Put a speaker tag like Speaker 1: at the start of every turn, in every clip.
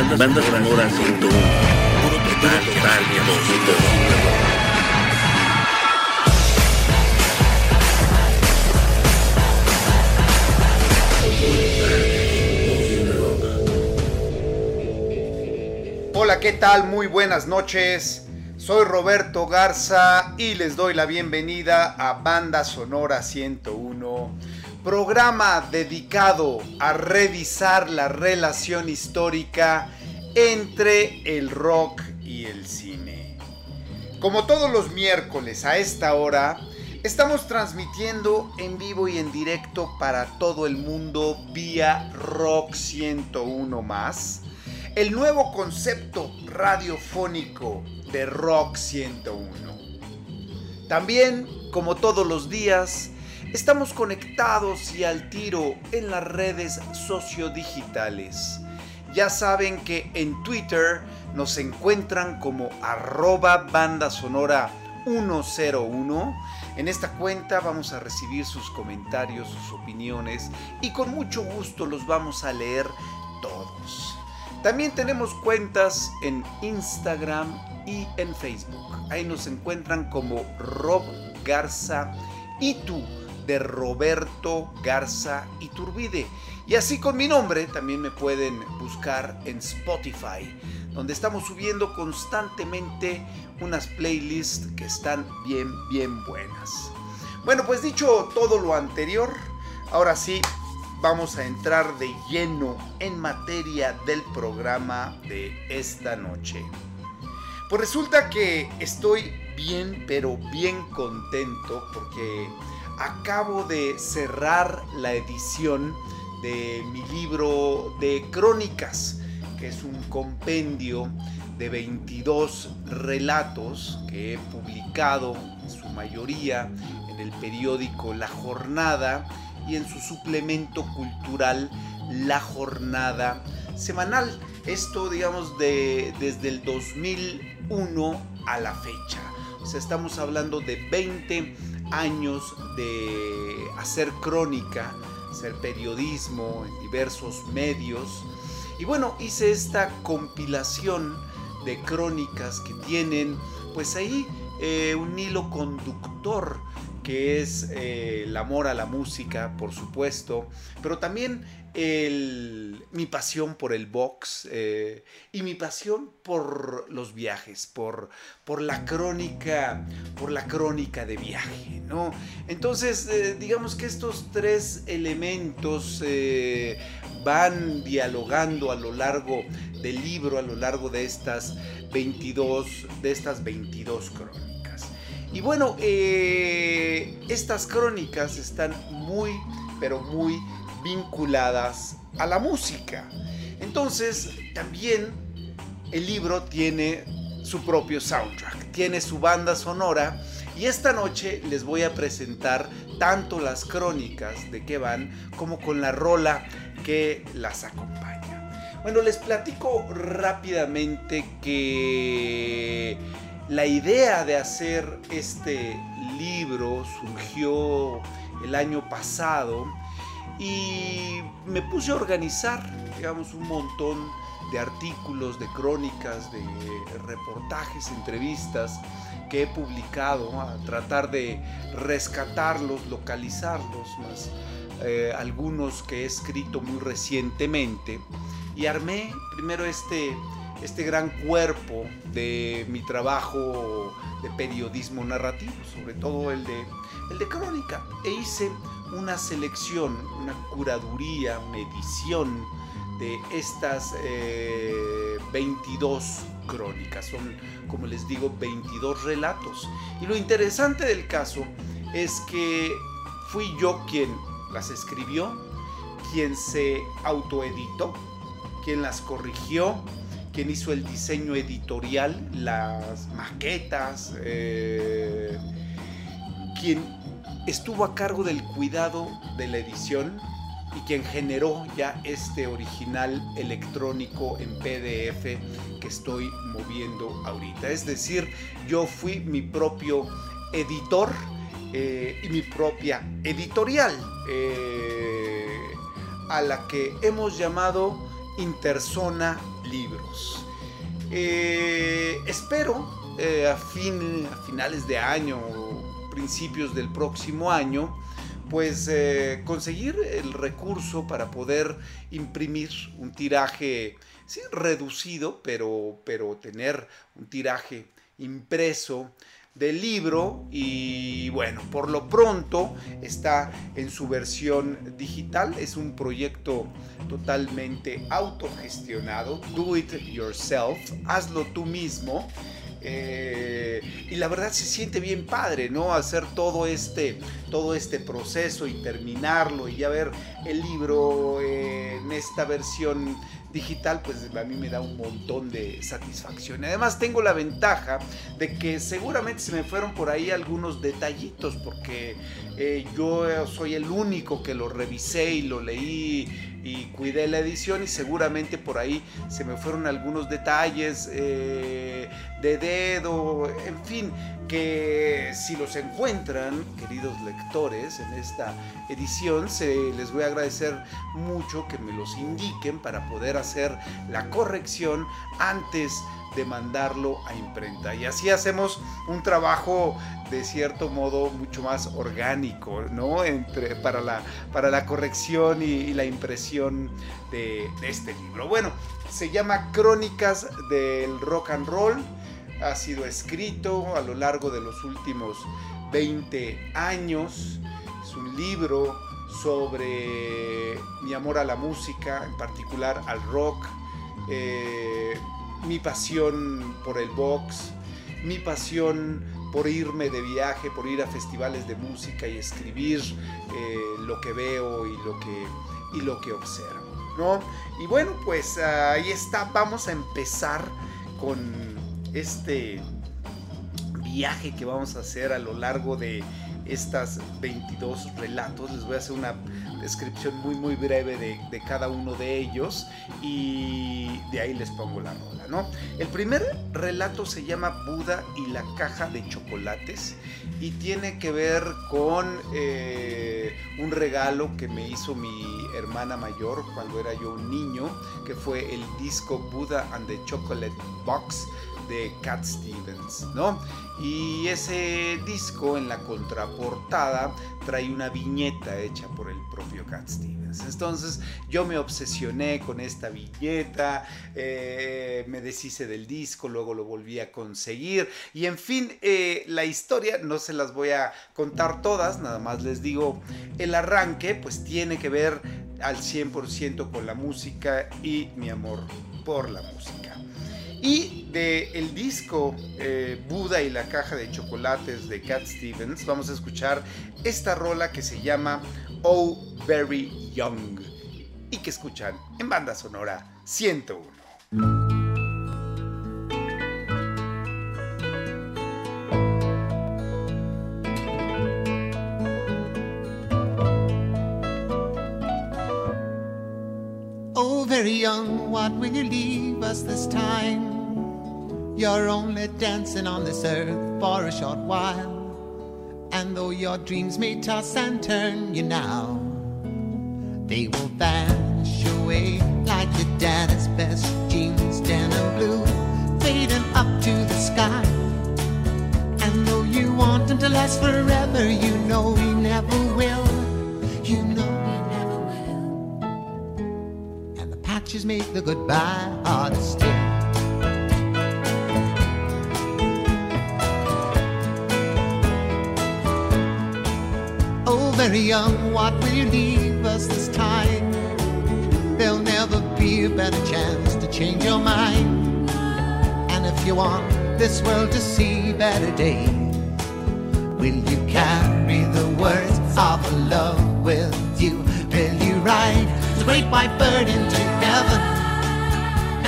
Speaker 1: Banda, banda sonora 101. Puro total, total,
Speaker 2: Hola, ¿qué tal? Muy buenas noches. Soy Roberto Garza y les doy la bienvenida a Banda Sonora 101, programa dedicado a revisar la relación histórica entre el rock y el cine. Como todos los miércoles a esta hora, estamos transmitiendo en vivo y en directo para todo el mundo vía Rock 101 más, el nuevo concepto radiofónico de Rock 101. También, como todos los días, estamos conectados y al tiro en las redes sociodigitales. Ya saben que en Twitter nos encuentran como arroba banda sonora 101. En esta cuenta vamos a recibir sus comentarios, sus opiniones y con mucho gusto los vamos a leer todos. También tenemos cuentas en Instagram y en Facebook. Ahí nos encuentran como Rob Garza y tú de Roberto Garza Iturbide. Y así con mi nombre también me pueden buscar en Spotify, donde estamos subiendo constantemente unas playlists que están bien, bien buenas. Bueno, pues dicho todo lo anterior, ahora sí vamos a entrar de lleno en materia del programa de esta noche. Pues resulta que estoy bien, pero bien contento porque acabo de cerrar la edición de mi libro de crónicas, que es un compendio de 22 relatos que he publicado en su mayoría en el periódico La Jornada y en su suplemento cultural La Jornada semanal. Esto, digamos, de, desde el 2001 a la fecha. O sea, estamos hablando de 20 años de hacer crónica, hacer periodismo en diversos medios. Y bueno, hice esta compilación de crónicas que tienen, pues ahí, eh, un hilo conductor que es eh, el amor a la música, por supuesto, pero también mi pasión por el box eh, y mi pasión por los viajes, por, por, la crónica, por la crónica de viaje, ¿no? Entonces, eh, digamos que estos tres elementos van dialogando a lo largo del libro, a lo largo de estas 22, de estas 22 crónicas. Y bueno, eh, estas crónicas están muy, pero muy vinculadas a la música. Entonces, también el libro tiene su propio soundtrack, tiene su banda sonora y esta noche les voy a presentar tanto las crónicas de que van como con la rola que las acompaña. Bueno, les platico rápidamente que la idea de hacer este libro surgió el año pasado y me puse a organizar, digamos, un montón de artículos, de crónicas, de reportajes, entrevistas que he publicado, a tratar de rescatarlos, localizarlos, más eh, algunos que he escrito muy recientemente. Y armé primero este este gran cuerpo de mi trabajo de periodismo narrativo, sobre todo el de, el de crónica. E hice una selección, una curaduría, medición de estas 22 eh, crónicas. Son, como les digo, 22 relatos. Y lo interesante del caso es que fui yo quien las escribió, quien se autoeditó, quien las corrigió, quien hizo el diseño editorial, las maquetas, eh, quien estuvo a cargo del cuidado de la edición y quien generó ya este original electrónico en PDF que estoy moviendo ahorita. Es decir, yo fui mi propio editor eh, y mi propia editorial eh, a la que hemos llamado Interzona libros. Eh, espero eh, a, fin, a finales de año o principios del próximo año pues eh, conseguir el recurso para poder imprimir un tiraje reducido, pero, pero tener un tiraje impreso del libro y bueno, por lo pronto está en su versión digital, es un proyecto totalmente autogestionado, do it yourself, hazlo tú mismo. Eh, y la verdad se siente bien padre, ¿no? Hacer todo este, todo este proceso y terminarlo y ya ver el libro en esta versión digital, pues a mí me da un montón de satisfacción. Además tengo la ventaja de que seguramente se me fueron por ahí algunos detallitos, porque eh, yo soy el único que lo revisé y lo leí y cuidé la edición y seguramente por ahí se me fueron algunos detalles eh, de dedo, en fin, que si los encuentran, queridos lectores, en esta edición, se les voy a agradecer mucho que me los indiquen para poder hacer la corrección antes de mandarlo a imprenta. Y así hacemos un trabajo de cierto modo mucho más orgánico, ¿no? Entre, para, la, para la corrección y, la impresión de, de, este libro. Bueno, se llama Crónicas del Rock and Roll. Ha sido escrito a lo largo de los últimos 20 años. Es un libro sobre mi amor a la música, en particular al rock. Eh, mi pasión por el box, mi pasión por irme de viaje, por ir a festivales de música y escribir eh, lo que veo y lo que, y lo que observo. ¿no? Y bueno, pues ahí está, vamos a empezar con este viaje que vamos a hacer a lo largo de estas 22 relatos. Les voy a hacer una descripción muy muy breve de, cada uno de ellos y de ahí les pongo la rola, ¿no? El primer relato se llama Buda y la caja de chocolates y tiene que ver con eh, un regalo que me hizo mi hermana mayor cuando era yo un niño, que fue el disco Buda and the Chocolate Box de Cat Stevens, ¿no? Y ese disco en la contraportada trae una viñeta hecha por el propio Cat Stevens. Entonces yo me obsesioné con esta viñeta, eh, me deshice del disco, luego lo volví a conseguir y en fin, eh, la historia no se las voy a contar todas, nada más les digo, el arranque pues tiene que ver al 100% con la música y mi amor por la música. Y de el disco eh, Buda y la caja de chocolates de Cat Stevens, vamos a escuchar esta rola que se llama Oh Very Young y que escuchan en banda sonora 101.
Speaker 3: Oh, very young, what will you leave us this time? You're only dancing on this earth for a short while. And though your dreams may toss and turn you now, they will vanish away like your daddy's best jeans, denim blue, fading up to the sky. And though you want them to last forever, you know he never will. You know he never will. And the patches make the goodbye harder still. Very young, what will you leave us this time? There'll never be a better chance to change your mind. And if you want this world to see better days, will you carry the words of love with you? Will you ride the great white bird into heaven?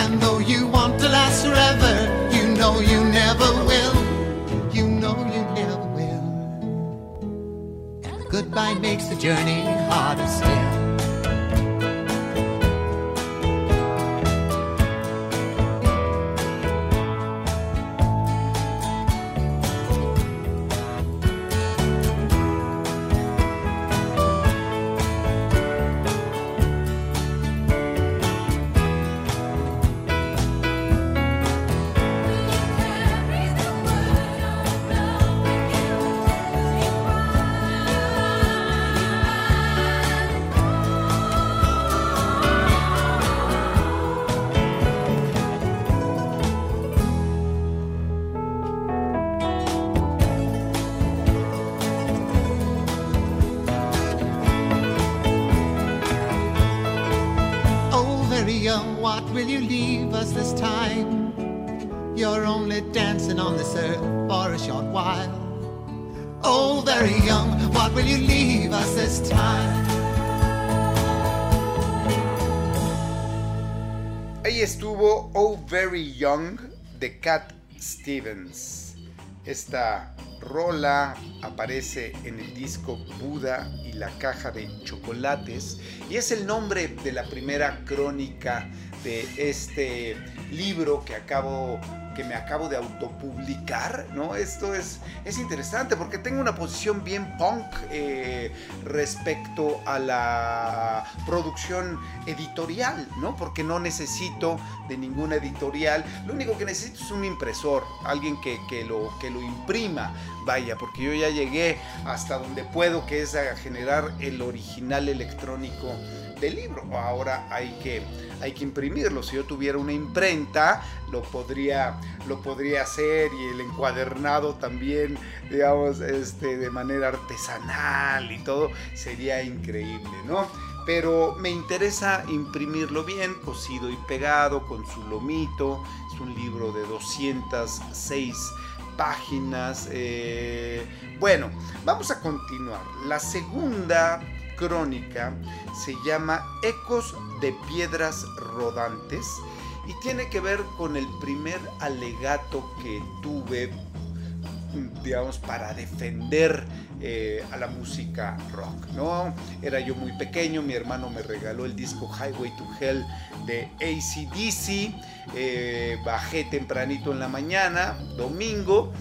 Speaker 3: And though you want to last forever, you know you never will. Goodbye makes the journey harder still.
Speaker 2: Cat Stevens. Esta rola aparece en el disco Buda y la caja de chocolates y es el nombre de la primera crónica de este libro que acabo que me acabo de autopublicar, ¿no? Esto es, es interesante porque tengo una posición bien punk eh, respecto a la producción editorial, ¿no? Porque no necesito de ninguna editorial, lo único que necesito es un impresor, alguien que, que, lo, que lo imprima, vaya, porque yo ya llegué hasta donde puedo, que es a generar el original electrónico del libro. Ahora hay que, hay que imprimirlo. Si yo tuviera una imprenta, lo podría, lo podría hacer y el encuadernado también, digamos, este, de manera artesanal y todo, sería increíble, ¿no? Pero me interesa imprimirlo bien, cosido y pegado, con su lomito. Es un libro de 206 páginas. Eh, bueno, vamos a continuar. La segunda crónica se llama Ecos de Piedras Rodantes y tiene que ver con el primer alegato que tuve, digamos, para defender eh, a la música rock, ¿no? Era yo muy pequeño, mi hermano me regaló el disco Highway to Hell de ACDC, eh, bajé tempranito en la mañana, domingo,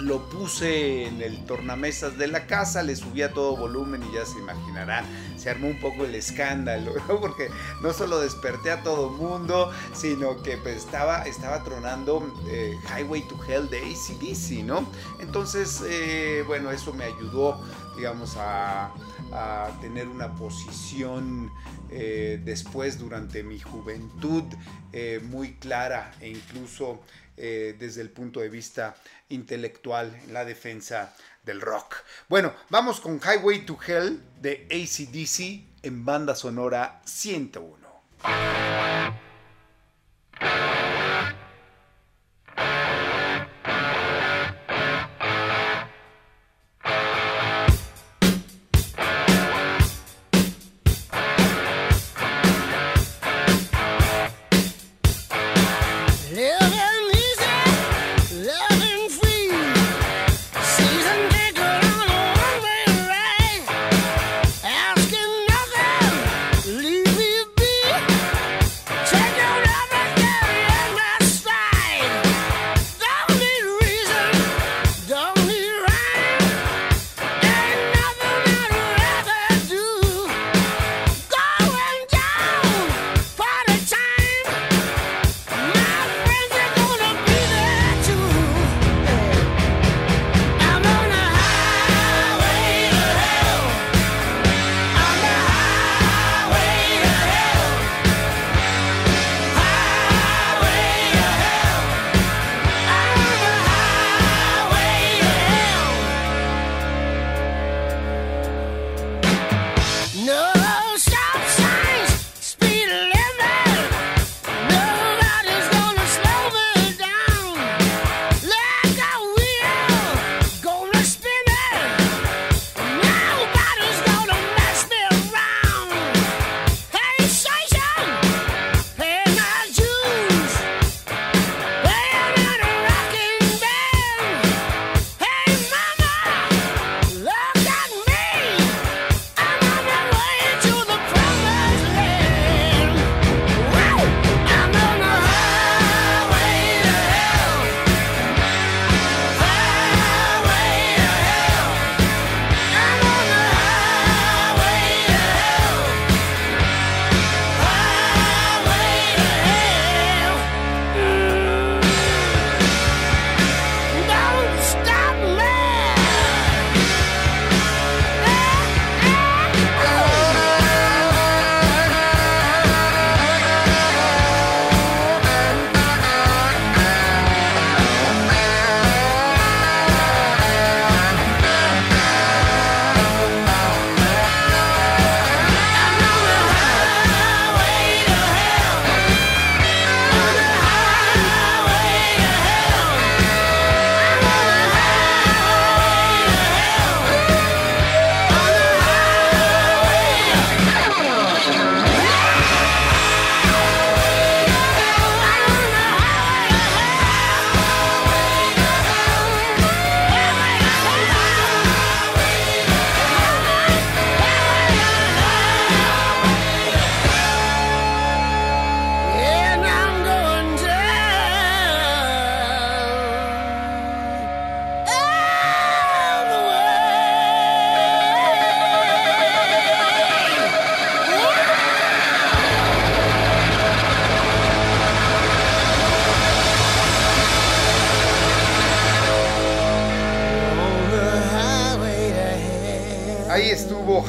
Speaker 2: lo puse en el tornamesas de la casa, le subí a todo volumen y ya se imaginarán, se armó un poco el escándalo, porque no solo desperté a todo mundo, sino que pues, estaba, estaba tronando eh, Highway to Hell de ACDC, ¿no? Entonces, eh, bueno, eso me ayudó, digamos, a, tener una posición eh, después durante mi juventud muy clara e incluso desde el punto de vista intelectual la defensa del rock. Bueno, vamos con Highway to Hell de ACDC en banda sonora 101.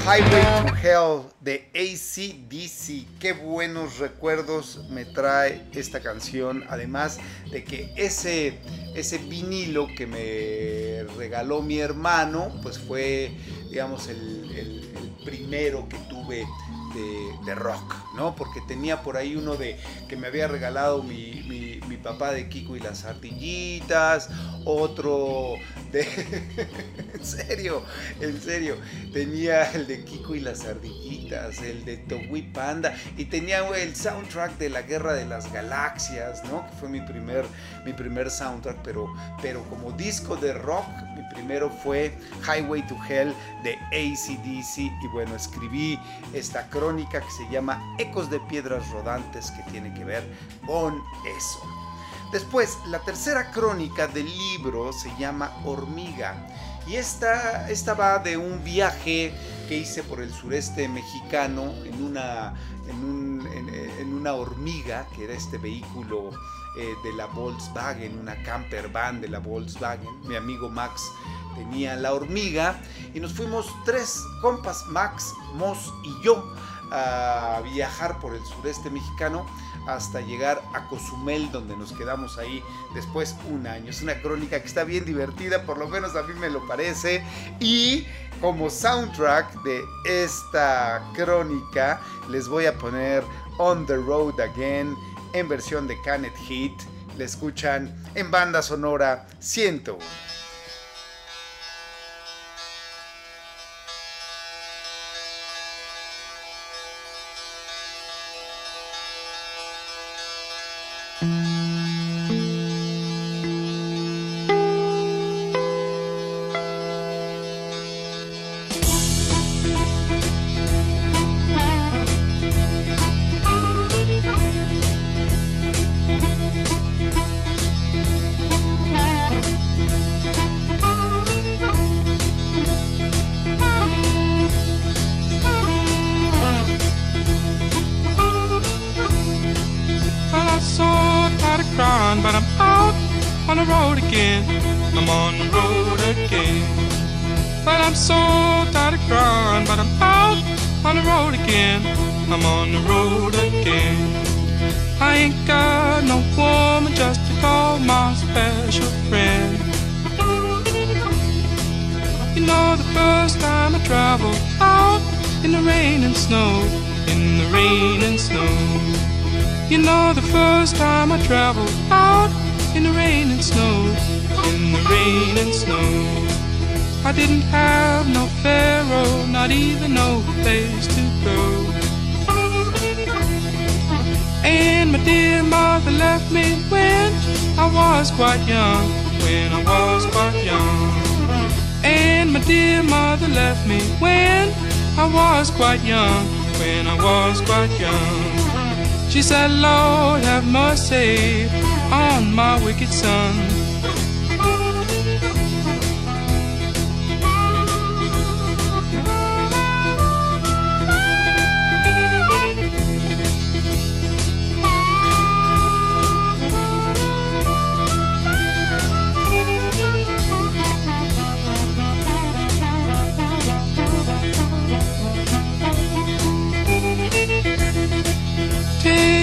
Speaker 2: Highway to Hell de ACDC. Qué buenos recuerdos me trae esta canción. Además de que ese, ese vinilo que me regaló mi hermano, pues fue, digamos, el, el primero que tuve de, rock, ¿no? Porque tenía por ahí uno de que me había regalado mi, mi, papá de Kiko y las ardillitas, otro en serio, en serio, tenía el de Kiko y las ardillitas, el de Togui Panda y tenía el soundtrack de la Guerra de las Galaxias, ¿no? Que fue mi primer, mi primer soundtrack, pero, pero como disco de rock, mi primero fue Highway to Hell de ACDC y bueno, escribí esta crónica que se llama Ecos de Piedras Rodantes que tiene que ver con eso. Después, la tercera crónica del libro se llama Hormiga. Y esta, esta va de un viaje que hice por el sureste mexicano en una, en, una hormiga, que era este vehículo eh, de la Volkswagen, una camper van de la Volkswagen. Mi amigo Max tenía la hormiga y nos fuimos tres compas, Max, Moss y yo, a viajar por el sureste mexicano hasta llegar a Cozumel, donde nos quedamos ahí después un año. Es una crónica que está bien divertida, por lo menos a mí me lo parece. Y como soundtrack de esta crónica, les voy a poner On the Road Again en versión de Canet Hit. Le escuchan en banda sonora 101.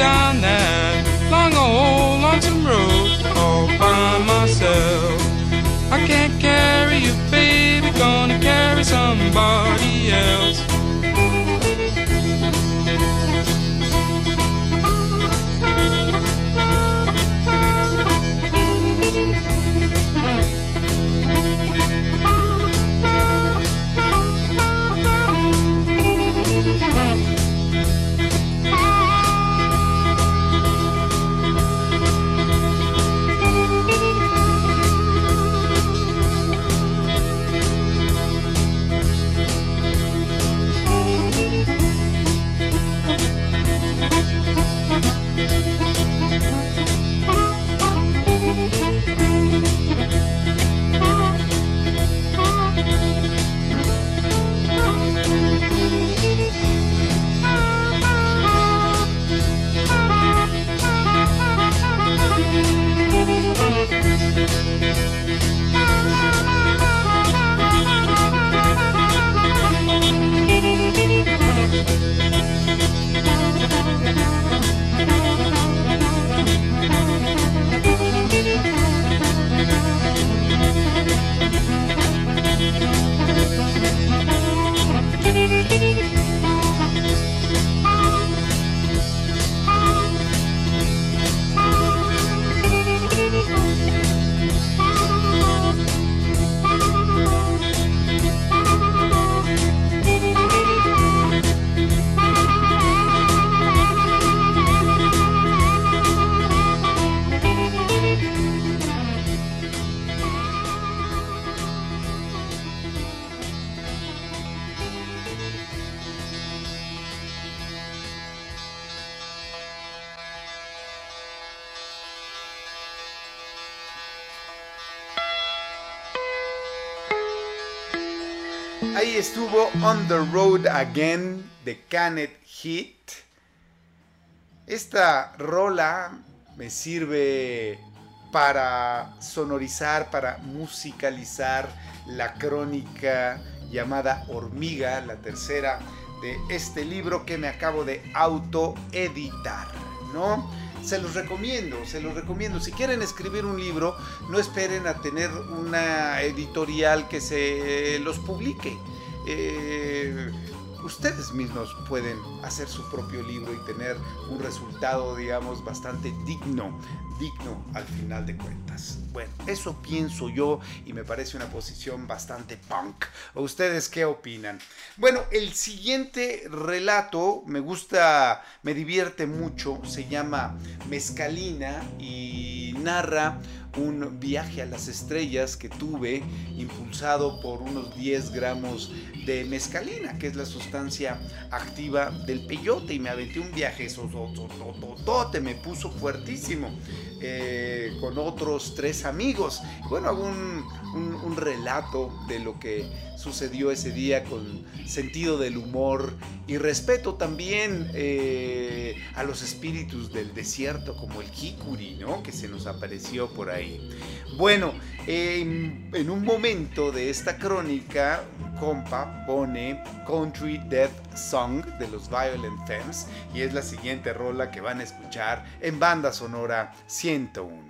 Speaker 4: Down that long old lonesome road all by myself. I can't carry you, baby, gonna carry somebody else.
Speaker 5: On the Road Again de Canet Heat. Esta rola me sirve para sonorizar, para musicalizar la crónica llamada Hormiga, la tercera de este libro que me acabo de autoeditar, ¿no? Se los recomiendo, se los recomiendo. Si quieren escribir un libro, no esperen a tener una editorial que se los publique. Eh, ustedes mismos pueden hacer su propio libro y tener un resultado, digamos, bastante digno digno al final de cuentas. Bueno, eso pienso yo y me parece una posición bastante punk. ¿Ustedes qué opinan? Bueno, el siguiente relato me gusta, me divierte mucho, se llama Mezcalina y narra un viaje a las estrellas que tuve impulsado por unos 10 gramos de mezcalina, que es la sustancia activa del peyote y me aventé un viaje, te me puso fuertísimo. Eh, con otros tres amigos. Bueno, hago un, relato de lo que sucedió ese día con sentido del humor y respeto también eh, a los espíritus del desierto como el Kikuri, ¿no? Que se nos apareció por ahí. Bueno, en un momento de esta crónica, compa pone Country Death Song de los Violent Femmes y es la siguiente rola que van a escuchar en banda sonora 101.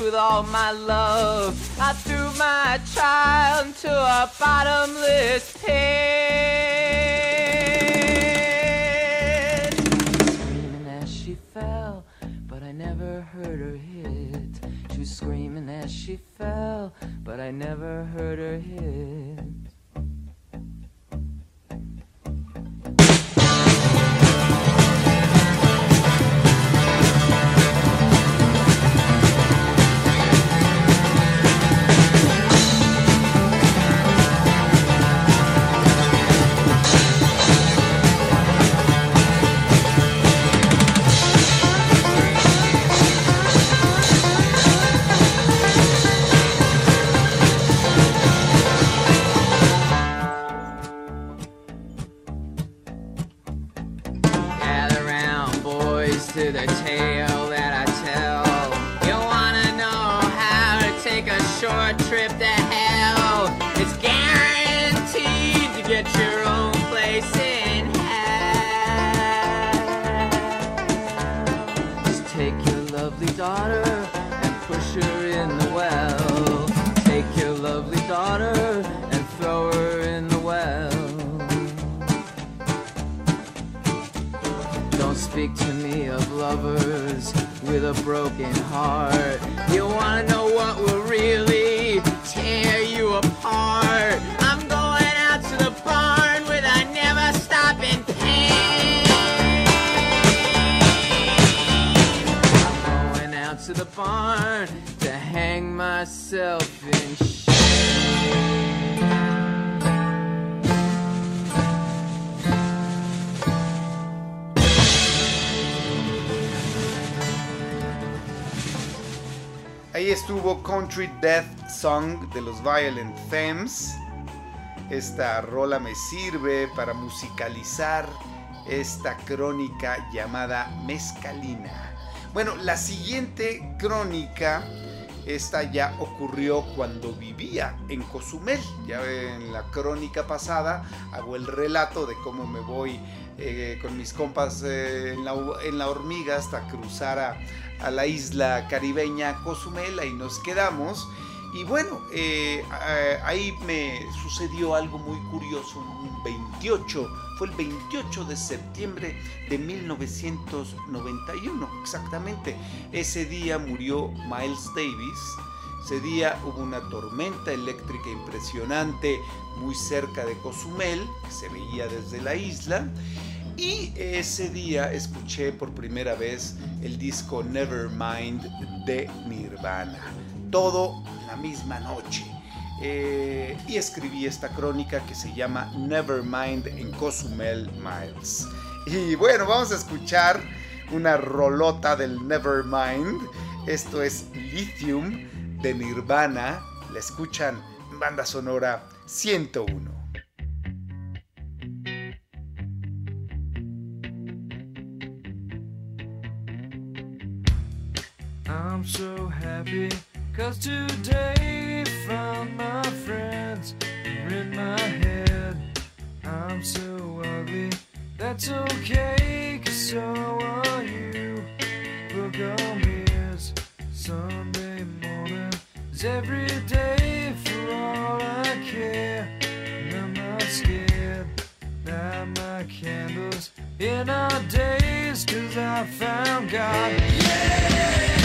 Speaker 6: With all my love.
Speaker 2: Song de los Violent Femmes. Esta rola me sirve para musicalizar esta crónica llamada Mezcalina. Bueno, la siguiente crónica, esta ya ocurrió cuando vivía en Cozumel. Ya en la crónica pasada hago el relato de cómo me voy eh, con mis compas eh, en, la, en, la, hormiga hasta cruzar a, a, la isla caribeña Cozumel, ahí nos quedamos. Y bueno, eh, ahí me sucedió algo muy curioso, un 28, fue el 28 de septiembre de 1991, exactamente. Ese día murió Miles Davis, ese día hubo una tormenta eléctrica impresionante muy cerca de Cozumel, que se veía desde la isla. Y ese día escuché por primera vez el disco Nevermind de Nirvana. Todo la misma noche. Eh, y escribí esta crónica que se llama Nevermind en Cozumel Miles. Y bueno, vamos a escuchar una rolota del Nevermind. Esto es Lithium de Nirvana. La escuchan en banda sonora 101.
Speaker 7: I'm so happy cause today found my friends are in my head. I'm so ugly, that's okay cause so are you. Book on mirrors, Sunday morning is every day for all I care. And I'm not scared, light my candles in our days cause I found God. Yeah!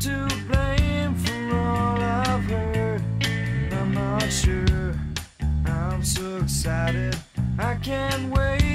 Speaker 7: To blame for all I've heard. I'm not sure. I'm so excited. I can't wait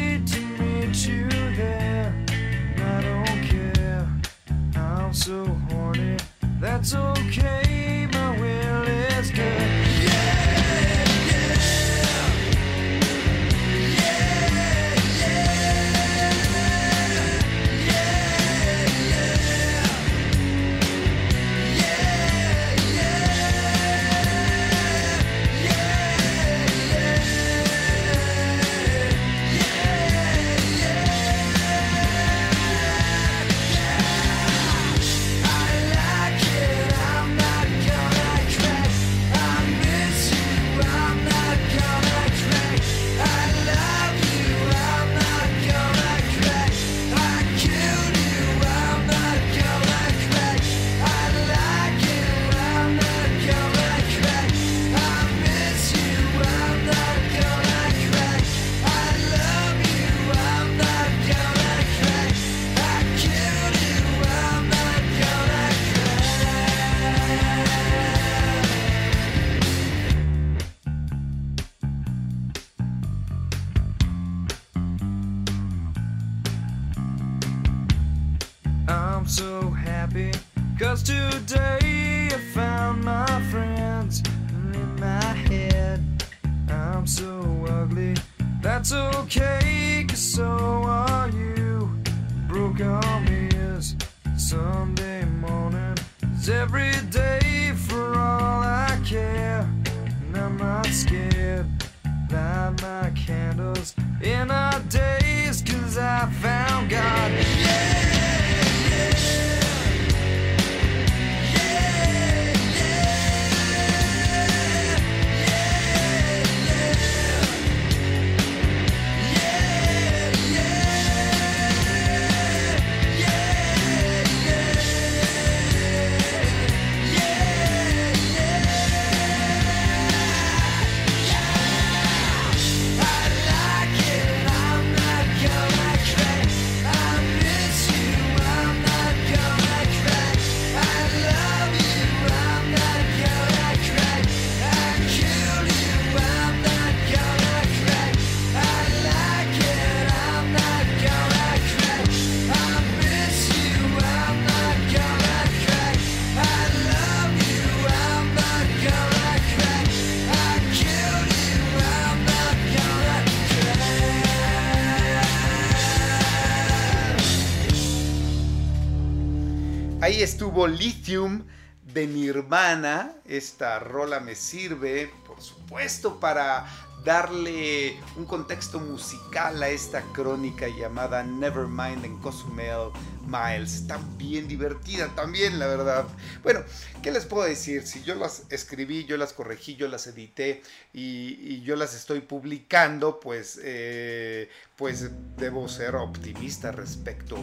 Speaker 2: estuvo Lithium de Nirvana. Esta rola me sirve, por supuesto, para darle un contexto musical a esta crónica llamada Nevermind en Cozumel Miles. Tan bien divertida también, la verdad. Bueno, ¿qué les puedo decir? Si yo las escribí, yo las corregí, yo las edité y, yo las estoy publicando, pues, eh, pues debo ser optimista respecto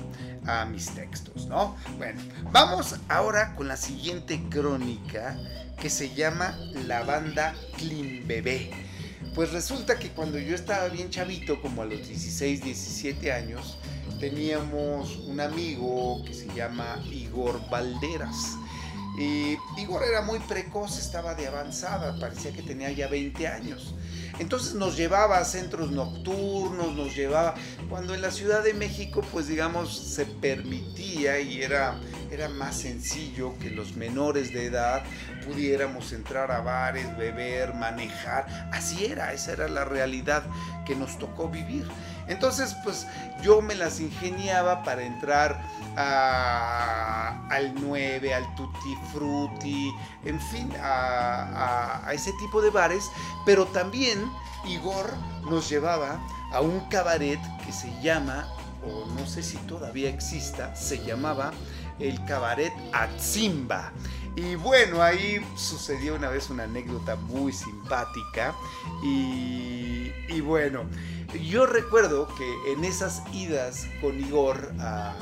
Speaker 2: a mis textos, ¿no? Bueno, vamos ahora con la siguiente crónica que se llama La banda Clean Bebé. Pues resulta que cuando yo estaba bien chavito, como a los 16, 17 años, teníamos un amigo que se llama Igor Valderas. Y Igor era muy precoz, estaba de avanzada, parecía que tenía ya 20 años. Entonces nos llevaba a centros nocturnos, nos llevaba, cuando en la Ciudad de México pues digamos se permitía y era, era más sencillo que los menores de edad pudiéramos entrar a bares, beber, manejar. Así era, esa era la realidad que nos tocó vivir. Entonces pues yo me las ingeniaba para entrar al 9, al Tutti Frutti, en fin, a, a- a ese tipo de bares, pero también Igor nos llevaba a un cabaret que se llama, o no sé si todavía exista, se llamaba el cabaret Atzimba. Y bueno, ahí sucedió una vez una anécdota muy simpática y, y bueno, yo recuerdo que en esas idas con Igor a,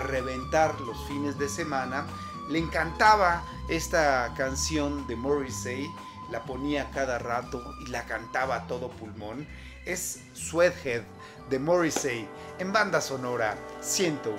Speaker 2: reventar los fines de semana, le encantaba esta canción de Morrissey, la ponía cada rato y la cantaba a todo pulmón. Es Sweathead de Morrissey en banda sonora 101.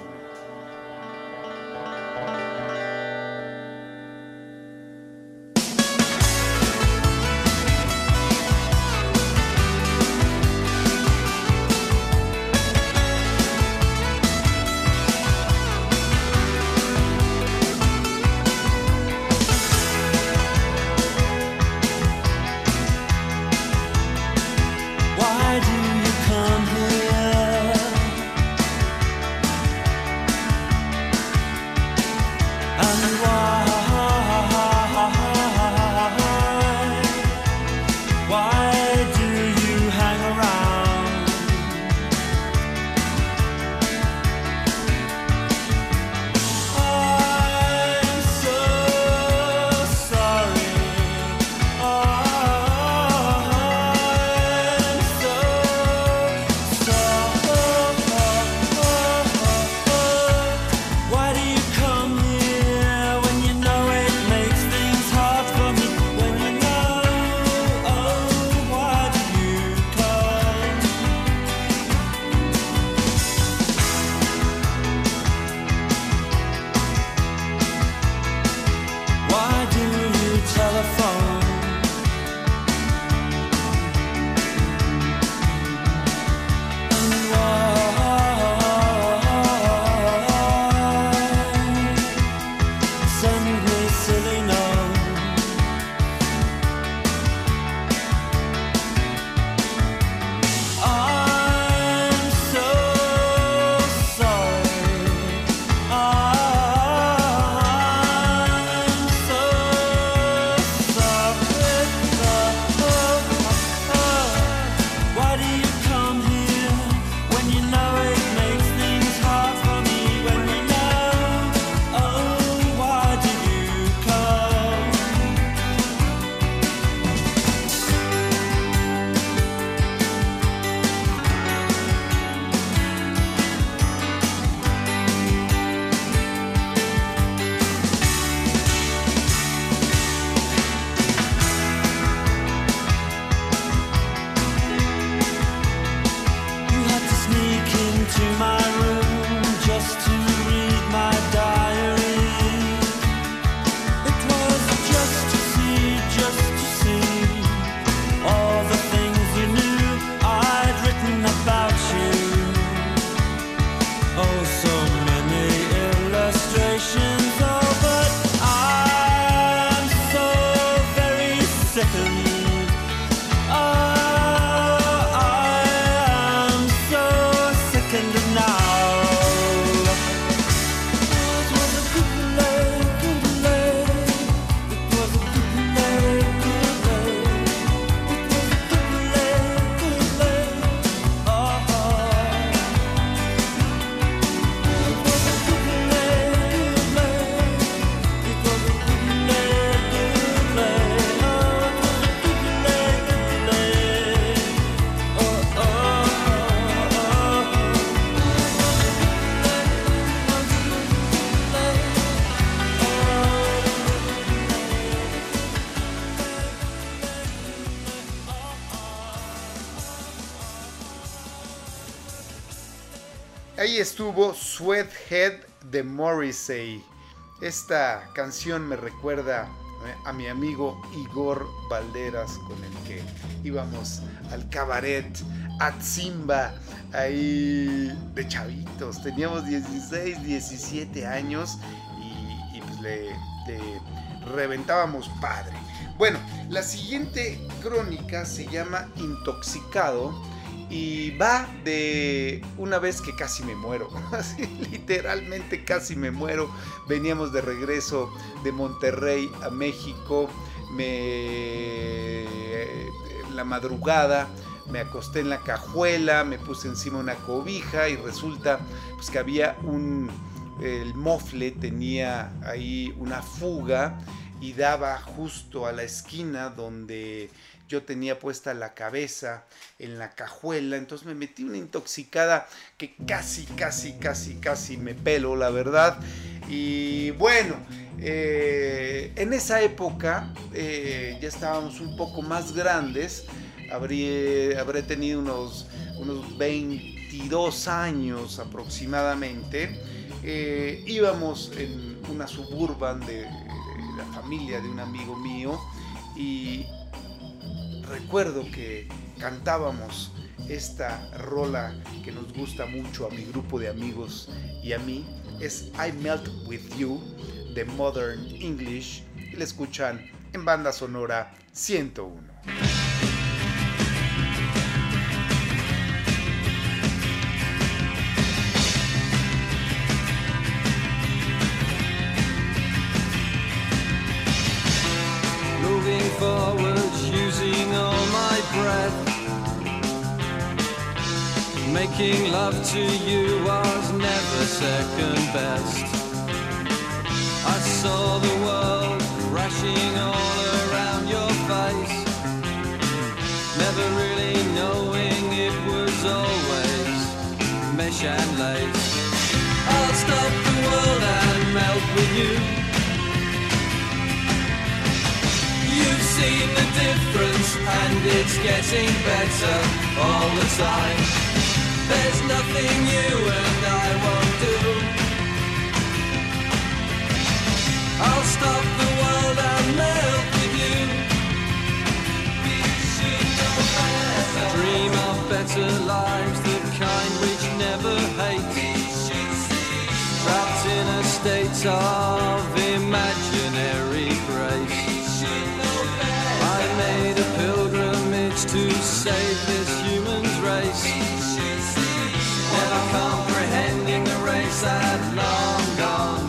Speaker 2: Estuvo Sweathead de Morrissey. Esta canción me recuerda eh, a mi amigo Igor Valderas con el que íbamos al cabaret Atzimba ahí de chavitos. Teníamos 16, 17 años y, pues le reventábamos padre. Bueno, la siguiente crónica se llama Intoxicado y va de una vez que casi me muero, literalmente casi me muero. Veníamos de regreso de Monterrey a México, me la madrugada me acosté en la cajuela, me puse encima una cobija y resulta pues que había un el mofle tenía ahí una fuga y daba justo a la esquina donde yo tenía puesta la cabeza en la cajuela, entonces me metí una intoxicada que casi, casi, casi, casi me pelo, la verdad. Y bueno, eh, en esa época eh, ya estábamos un poco más grandes, habré, habré tenido unos, unos 22 años aproximadamente. Eh, íbamos en una suburban de, de la familia de un amigo mío y, recuerdo que cantábamos esta rola que nos gusta mucho a mi grupo de amigos y a mí. Es I Melt With You de Modern English y la escuchan en banda sonora 101.
Speaker 8: Breath. Making love to you was never second best. I saw the world crashing all around your face. Never really knowing it was always mesh and lace. I'll stop the world and melt with you. Seen the difference and it's getting better all the time. There's nothing you and I won't do. I'll stop the world and melt with you. We should know better. Dream of better lives, the kind which never hate. Trapped in a state of imaginary pilgrimage to save this human race. Never comprehending the race that long gone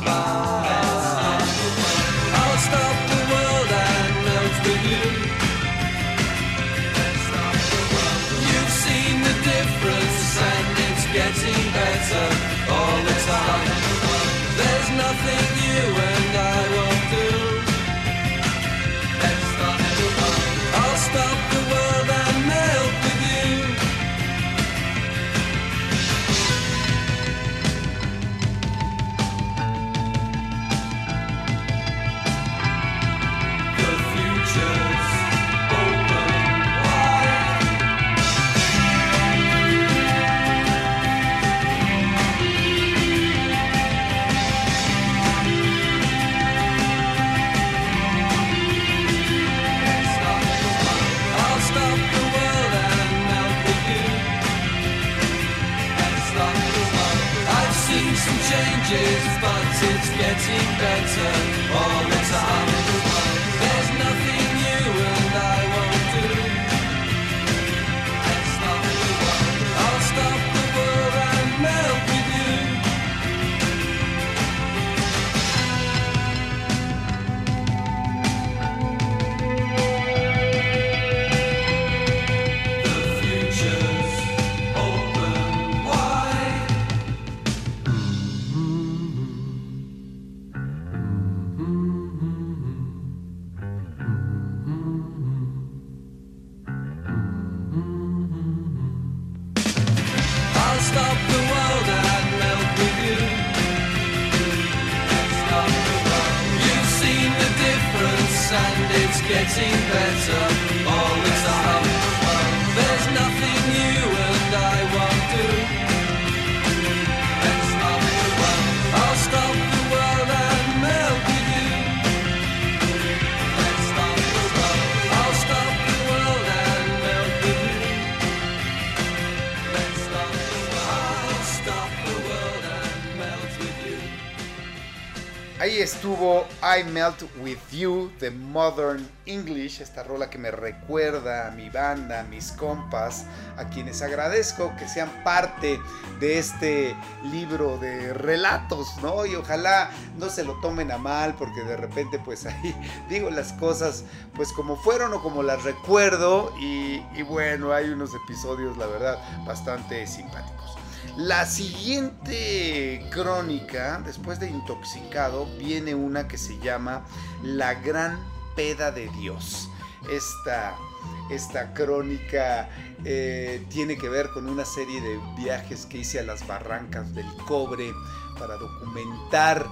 Speaker 8: I Melt With You
Speaker 2: de Modern English, esta rola que me recuerda a mi banda, a mis compas, a quienes agradezco que sean parte de este libro de relatos, ¿no? Y ojalá no se lo tomen a mal porque de repente pues ahí digo las cosas pues como fueron o como las recuerdo y bueno, hay unos episodios la verdad bastante simpáticos. La siguiente crónica, después de Intoxicado, viene una que se llama La Gran Peda de Dios. Esta, esta crónica eh, tiene que ver con una serie de viajes que hice a las barrancas del cobre para documentar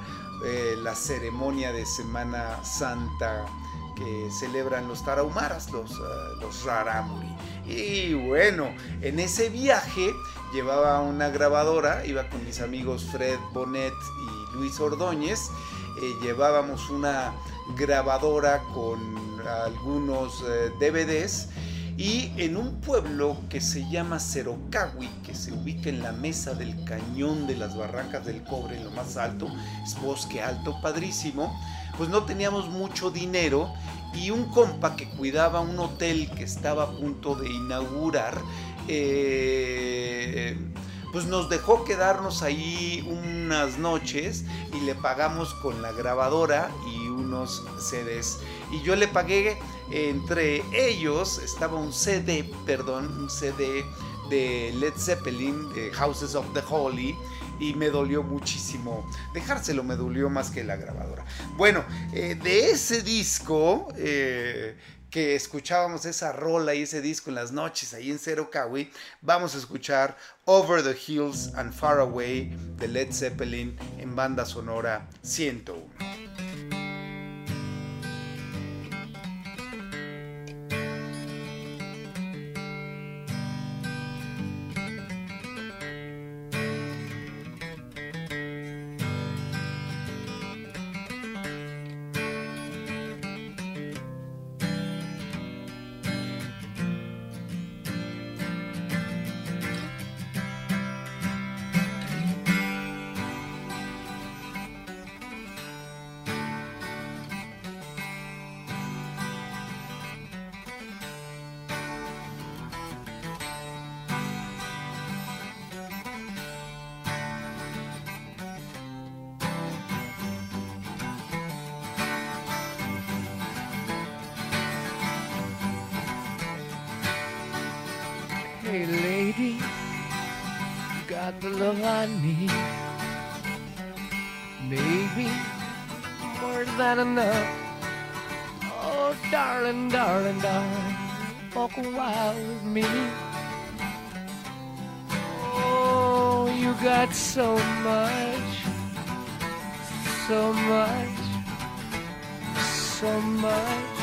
Speaker 2: eh, la ceremonia de Semana Santa que celebran los tarahumaras, los, uh, los raramuri. Y bueno, en ese viaje llevaba una grabadora, iba con mis amigos Fred Bonet y Luis Ordóñez, eh, llevábamos una grabadora con algunos eh, DVDs y en un pueblo que se llama Cerocahui, que se ubica en la mesa del cañón de las barrancas del cobre, en lo más alto, es bosque alto, padrísimo, pues no teníamos mucho dinero y un compa que cuidaba un hotel que estaba a punto de inaugurar, eh, pues nos dejó quedarnos ahí unas noches y le pagamos con la grabadora y unos CDs. Y yo le pagué, entre ellos estaba un CD, perdón, un CD de Led Zeppelin, de Houses of the Holy, y me dolió muchísimo. Dejárselo me dolió más que la grabadora. Bueno, eh, de ese disco eh, que escuchábamos esa rola y ese disco en las noches ahí en Cero Kawi, vamos a escuchar Over the Hills and Far Away de Led Zeppelin en banda sonora 101.
Speaker 8: You got the love I need. Maybe more than enough. Oh, darling, darling, darling, walk a while with me. Oh, you got so much, so much, so much.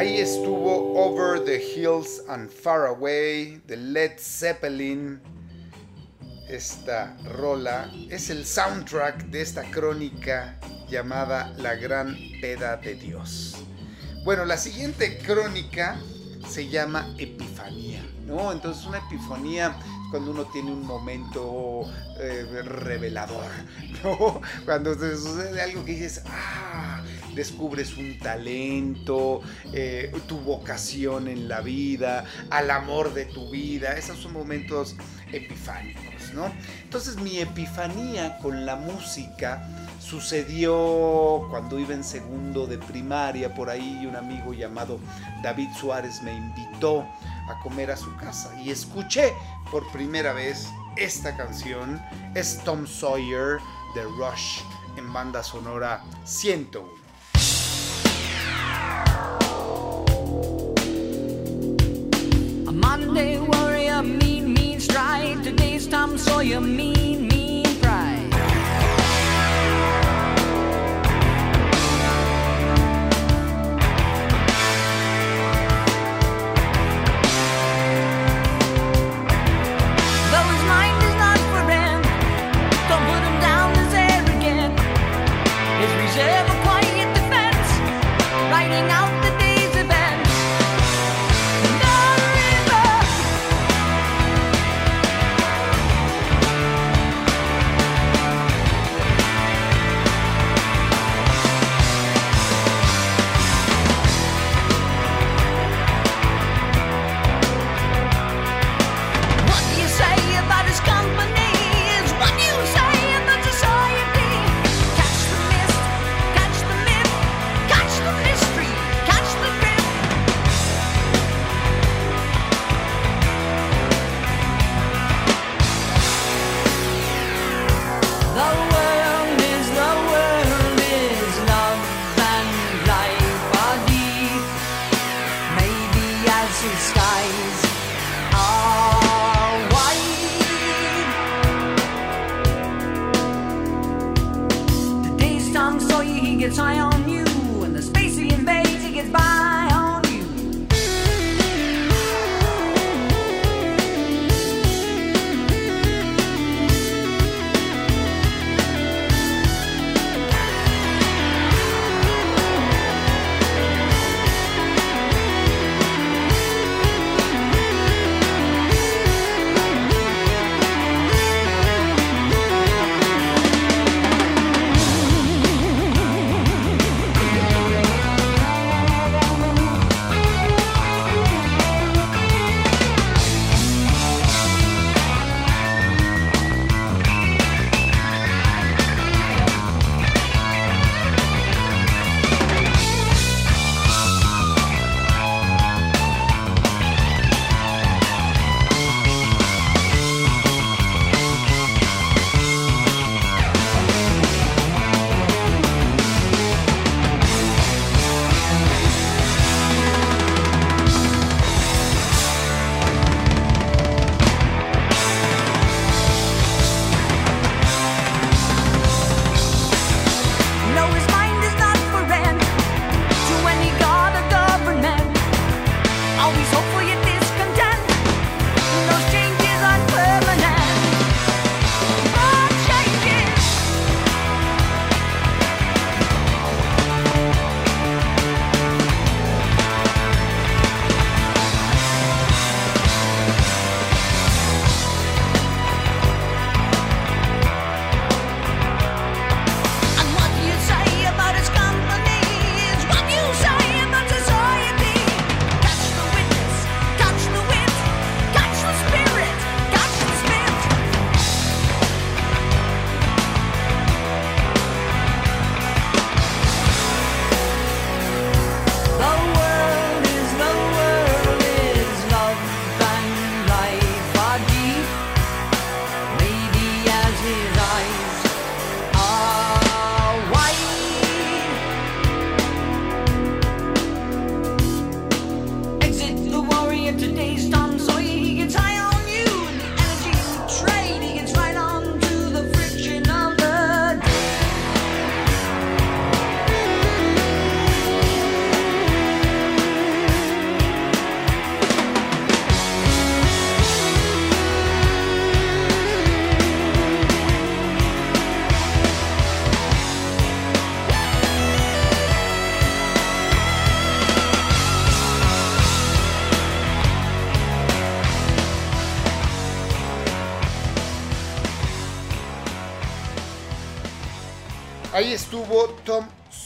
Speaker 2: Ahí estuvo Over the Hills and Far Away de Led Zeppelin. Esta rola es el soundtrack de esta crónica llamada La Gran Peda de Dios. Bueno, la siguiente crónica se llama Epifanía, ¿no? Entonces una epifanía cuando uno tiene un momento eh, revelador, ¿no? Cuando te sucede algo que dices, ah, descubres un talento, eh, tu vocación en la vida, al amor de tu vida. Esos son momentos epifánicos, ¿no? Entonces mi epifanía con la música sucedió cuando iba en segundo de primaria, por ahí un amigo llamado David Suárez me invitó a comer a su casa y escuché por primera vez esta canción, es Tom Sawyer de Rush en banda sonora 101.
Speaker 9: Monday warrior, mean, mean stride. Today's Tom Sawyer, mean,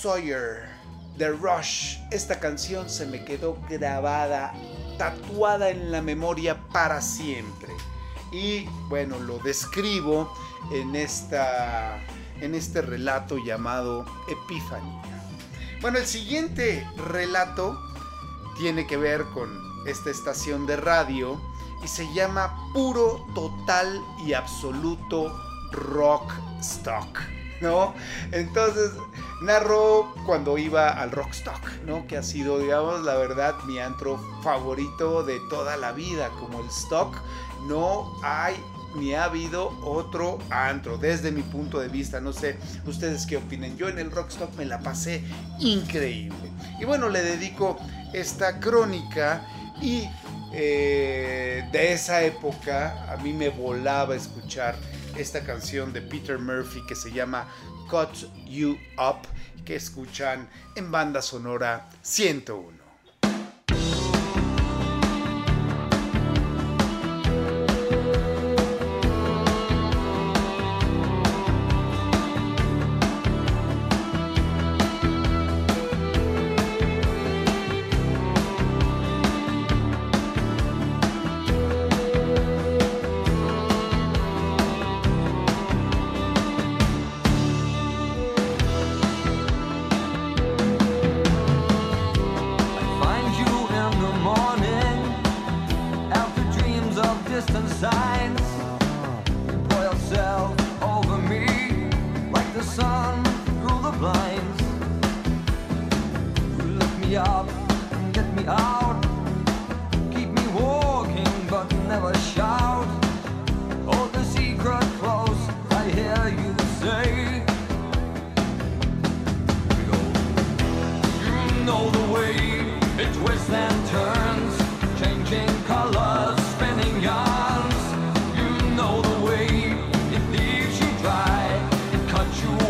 Speaker 2: Sawyer de Rush. Esta canción se me quedó grabada, tatuada en la memoria para siempre. Y bueno, lo describo en, esta, en este relato llamado Epifanía. Bueno, el siguiente relato tiene que ver con esta estación de radio y se llama Puro, Total y Absoluto Rock Stock, ¿no? Entonces narro cuando iba al Rockstock, ¿no? Que ha sido, digamos, la verdad, mi antro favorito de toda la vida, como el Stock. No hay ni ha habido otro antro, desde mi punto de vista. No sé ustedes qué opinen. Yo en el Rockstock me la pasé increíble. Y bueno, le dedico esta crónica y eh, de esa época a mí me volaba escuchar esta canción de Peter Murphy que se llama Cut You Up, que escuchan en banda sonora 101.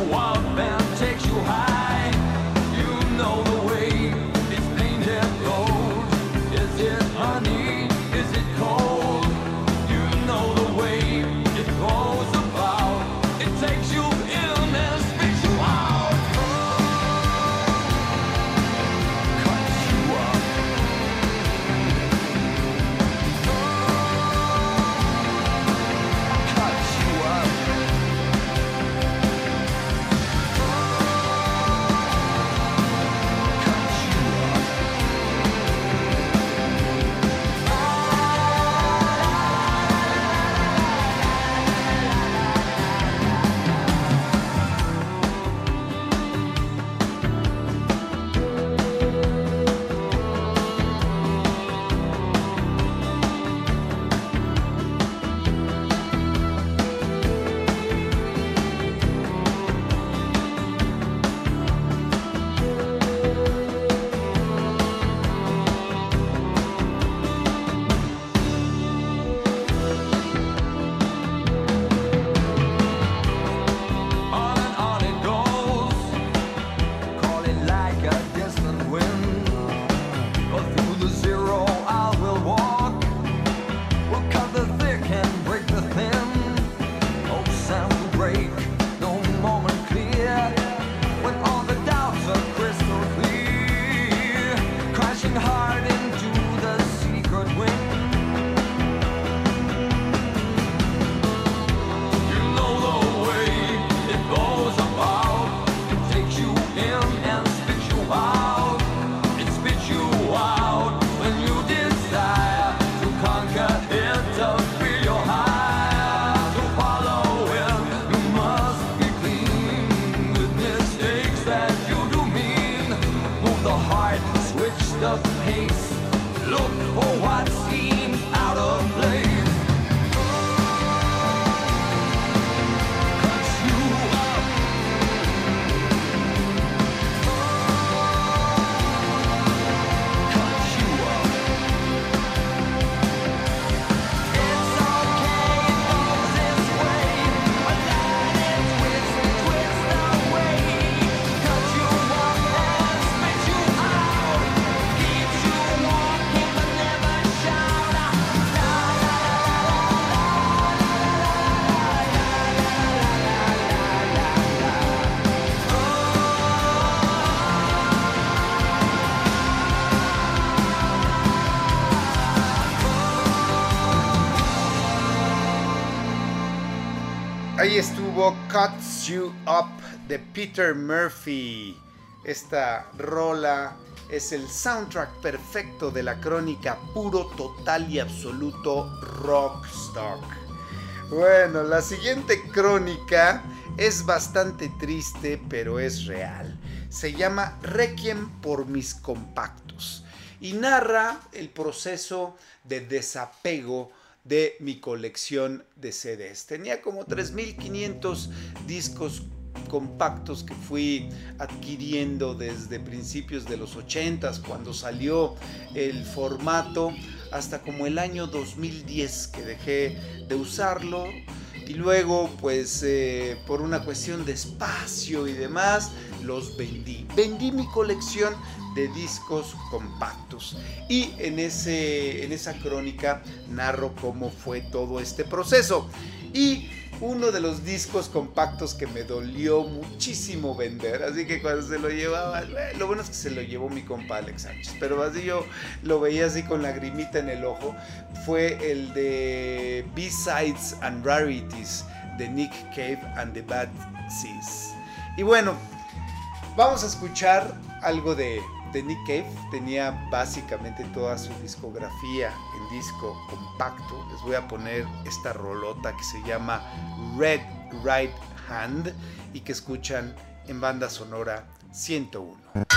Speaker 8: Cuts you up and takes you high.
Speaker 2: Peter Murphy. Esta rola es el soundtrack perfecto de la crónica puro, total y absoluto Rockstock. Bueno, la siguiente crónica es bastante triste, pero es real. Se llama Requiem por mis compactos y narra el proceso de desapego de mi colección de CDs. Tenía como 3.500 discos compactos que fui adquiriendo desde principios de los 80s cuando salió el formato hasta como el año 2010 que dejé de usarlo. Y luego pues eh, por una cuestión de espacio y demás los vendí. Vendí mi colección de discos compactos. Y en ese en esa crónica narro cómo fue todo este proceso. Y uno de los discos compactos que me dolió muchísimo vender. Así que cuando se lo llevaba, eh, lo bueno es que se lo llevó mi compa Alex Sánchez, pero así yo lo veía así con lagrimita en el ojo. Fue el de B-Sides and Rarities de Nick Cave and the Bad Seas. Y bueno, vamos a escuchar algo de, de Nick Cave. Tenía básicamente toda su discografía en disco compacto. Les voy a poner esta rolota que se llama Red Right Hand y que escuchan en banda sonora 101.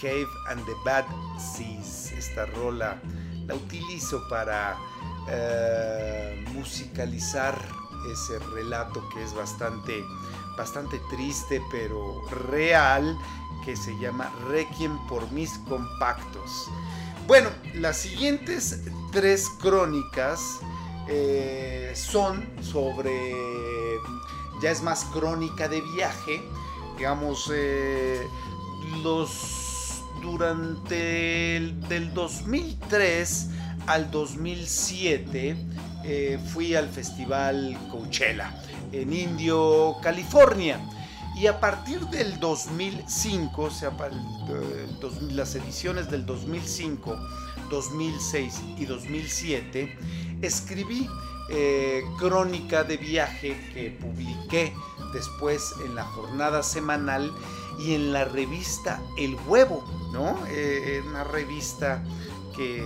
Speaker 2: Cave and the Bad Seas. Esta rola la utilizo para eh, musicalizar ese relato que es bastante, bastante triste pero real que se llama Requiem por mis compactos. Bueno, las siguientes tres crónicas eh, son sobre ya es más crónica de viaje. Digamos, eh, los durante el del 2003 al 2007 eh, fui al festival Coachella en Indio, California. Y a partir del 2005, o sea, 2000, las ediciones del 2005, 2006 y 2007, escribí eh, crónica de viaje que publiqué después en la jornada semanal y en la revista El Huevo, ¿no? Eh, una revista que,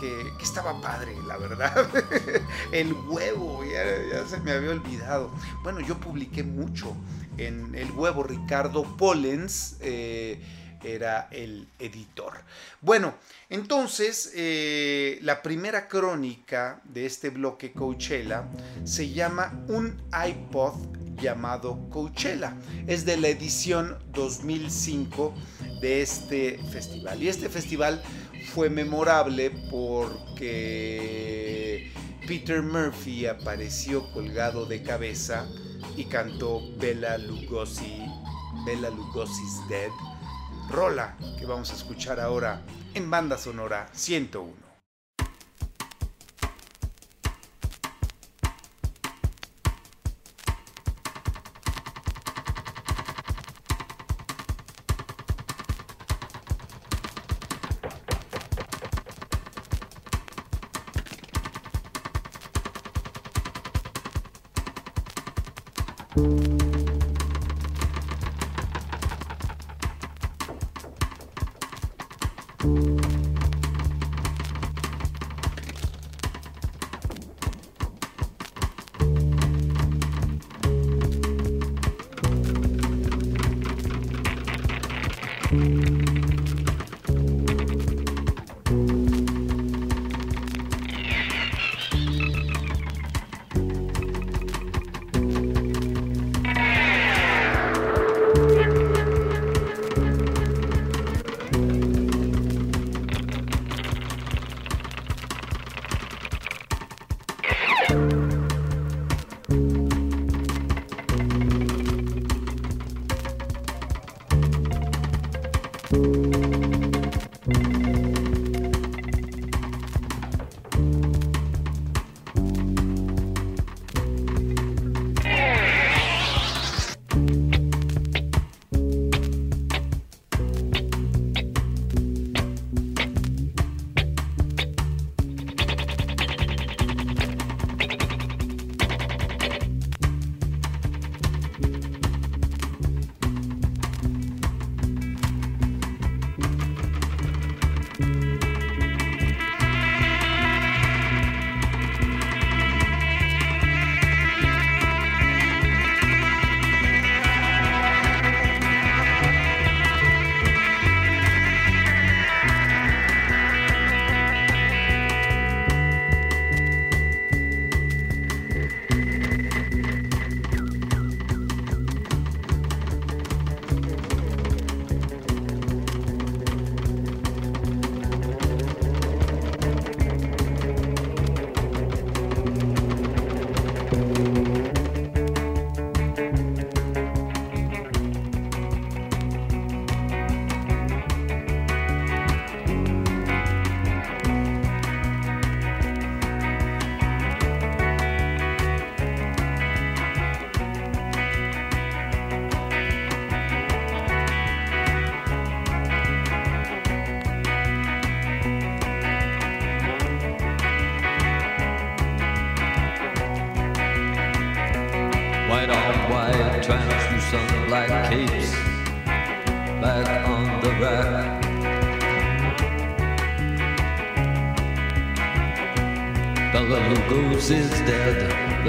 Speaker 2: que, estaba padre, la verdad. el Huevo, ya, ya se me había olvidado. Bueno, yo publiqué mucho en El Huevo, Ricardo Pollens. Eh, era el editor. Bueno, entonces eh, la primera crónica de este bloque Coachella se llama Un iPod llamado Coachella. Es de la edición 2005 de este festival. Y este festival fue memorable porque Peter Murphy apareció colgado de cabeza y cantó Bella Lugosi, Bella Lugosi's Dead rola que vamos a escuchar ahora en banda sonora 101.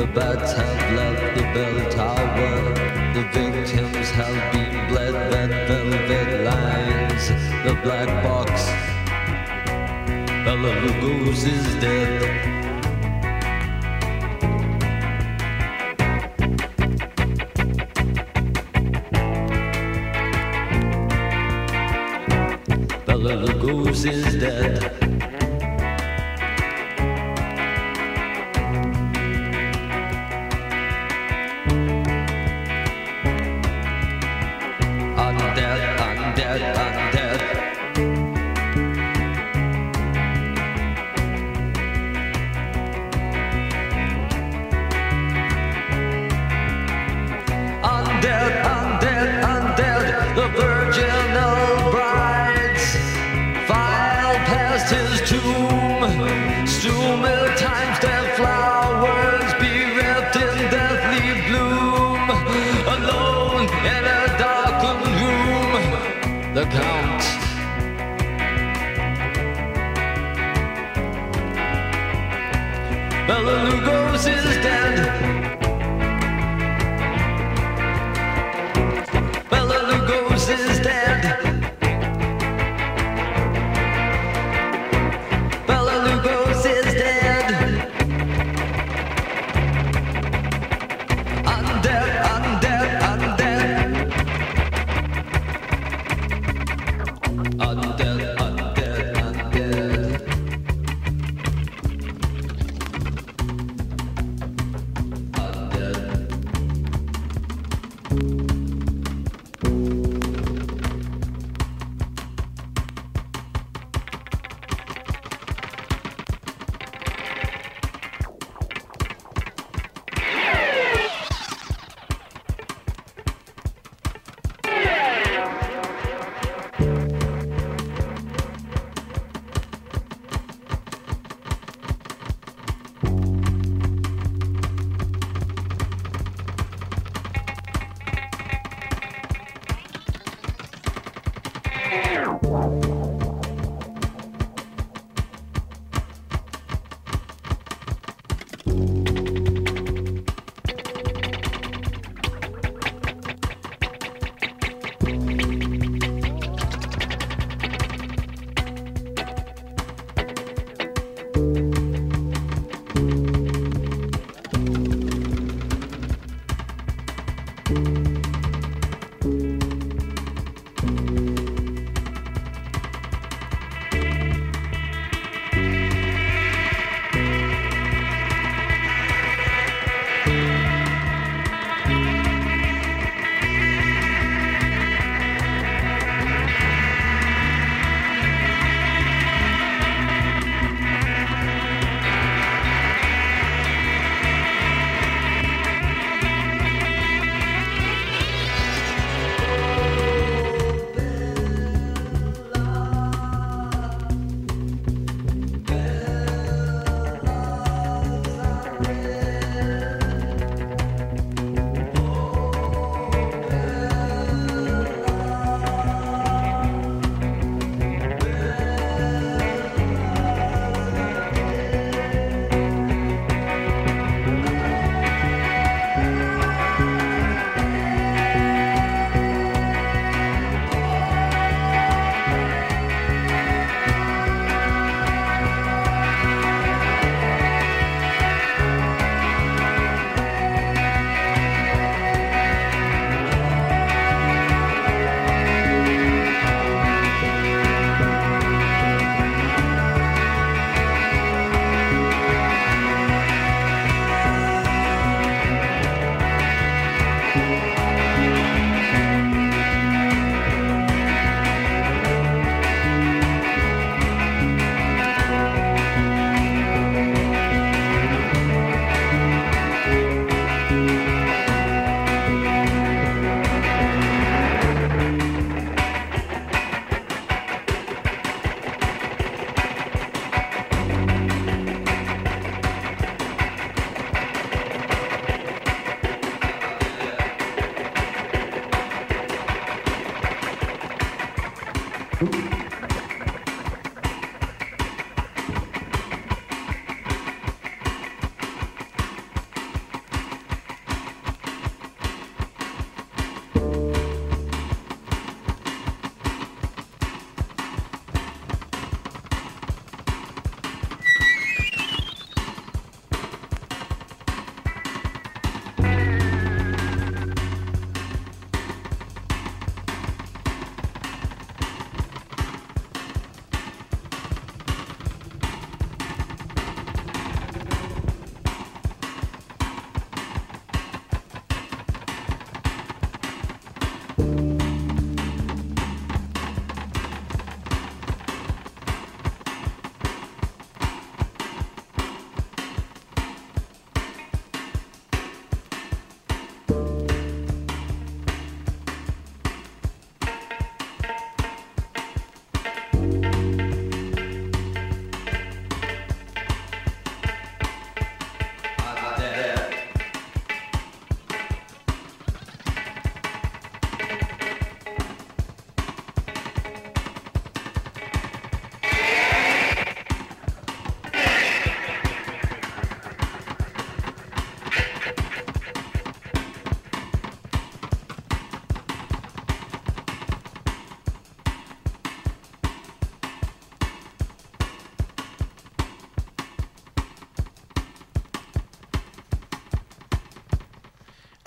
Speaker 8: Dead. The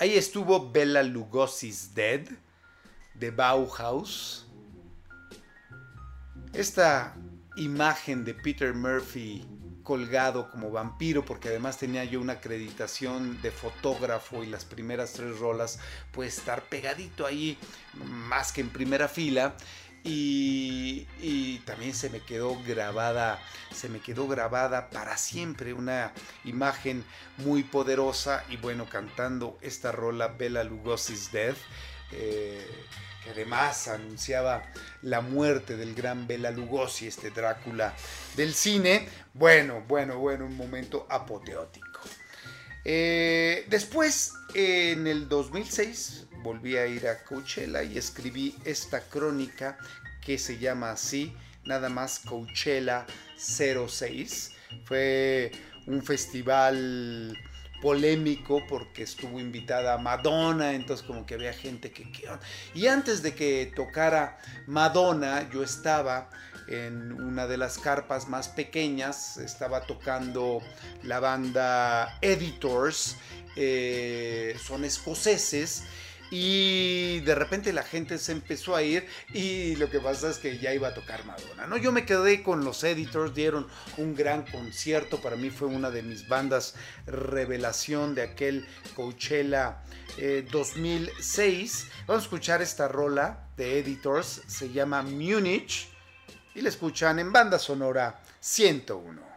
Speaker 2: Ahí estuvo Bella Lugosi's Dead de Bauhaus. Esta imagen de Peter Murphy colgado como vampiro, porque además tenía yo una acreditación de fotógrafo y las primeras tres rolas, puede estar pegadito ahí, más que en primera fila. Y, y, también se me quedó grabada, se me quedó grabada para siempre una imagen muy poderosa y bueno, cantando esta rola Bella Lugosi's Death. Eh, que además anunciaba la muerte del gran Bela Lugosi, este Drácula del cine. Bueno, bueno, bueno, un momento apoteótico. Eh, después, en el 2006, volví a ir a Coachella y escribí esta crónica que se llama así, nada más Coachella 06. Fue un festival polémico porque estuvo invitada Madonna, entonces como que había gente que... Y antes de que tocara Madonna, yo estaba en una de las carpas más pequeñas, estaba tocando la banda Editors, eh, son escoceses, y de repente la gente se empezó a ir y lo que pasa es que ya iba a tocar Madonna, ¿no? Yo me quedé con los editors, dieron un gran concierto, para mí fue una de mis bandas revelación de aquel Coachella eh, 2006. Vamos a escuchar esta rola de editors, se llama Munich y la escuchan en banda sonora 101.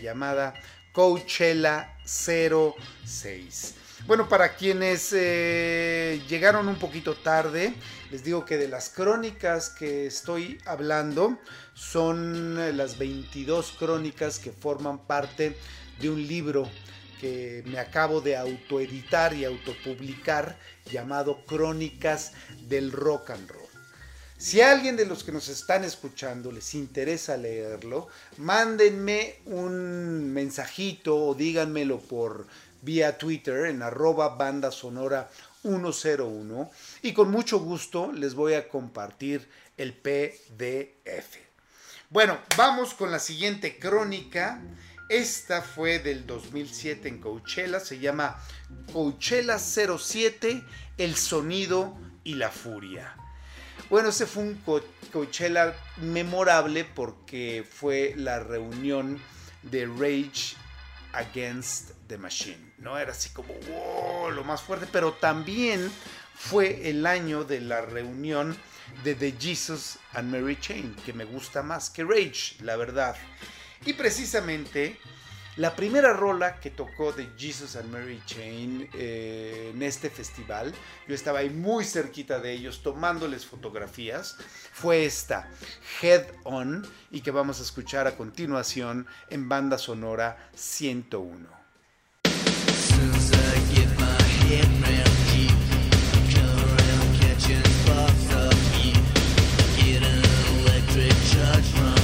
Speaker 2: Llamada Coachella 06. Bueno, para quienes eh, llegaron un poquito tarde, les digo que de las crónicas que estoy hablando son las 22 crónicas que forman parte de un libro que me acabo de autoeditar y autopublicar llamado Crónicas del Rock and Roll. Si a alguien de los que nos están escuchando les interesa leerlo, mándenme un mensajito o díganmelo por vía Twitter en arroba banda sonora 101 y con mucho gusto les voy a compartir el PDF. Bueno, vamos con la siguiente crónica. Esta fue del 2007 en Coachella, se llama Coachella 07, el sonido y la furia. Bueno, ese fue un Coachella memorable porque fue la reunión de Rage Against the Machine. No era así como wow, lo más fuerte, pero también fue el año de la reunión de The Jesus and Mary Chain, que me gusta más que Rage, la verdad. Y precisamente la primera rola que tocó de Jesus and Mary Chain eh, en este festival, yo estaba ahí muy cerquita de ellos tomándoles fotografías, fue esta, Head On, y que vamos a escuchar a continuación en banda sonora 101.
Speaker 10: Going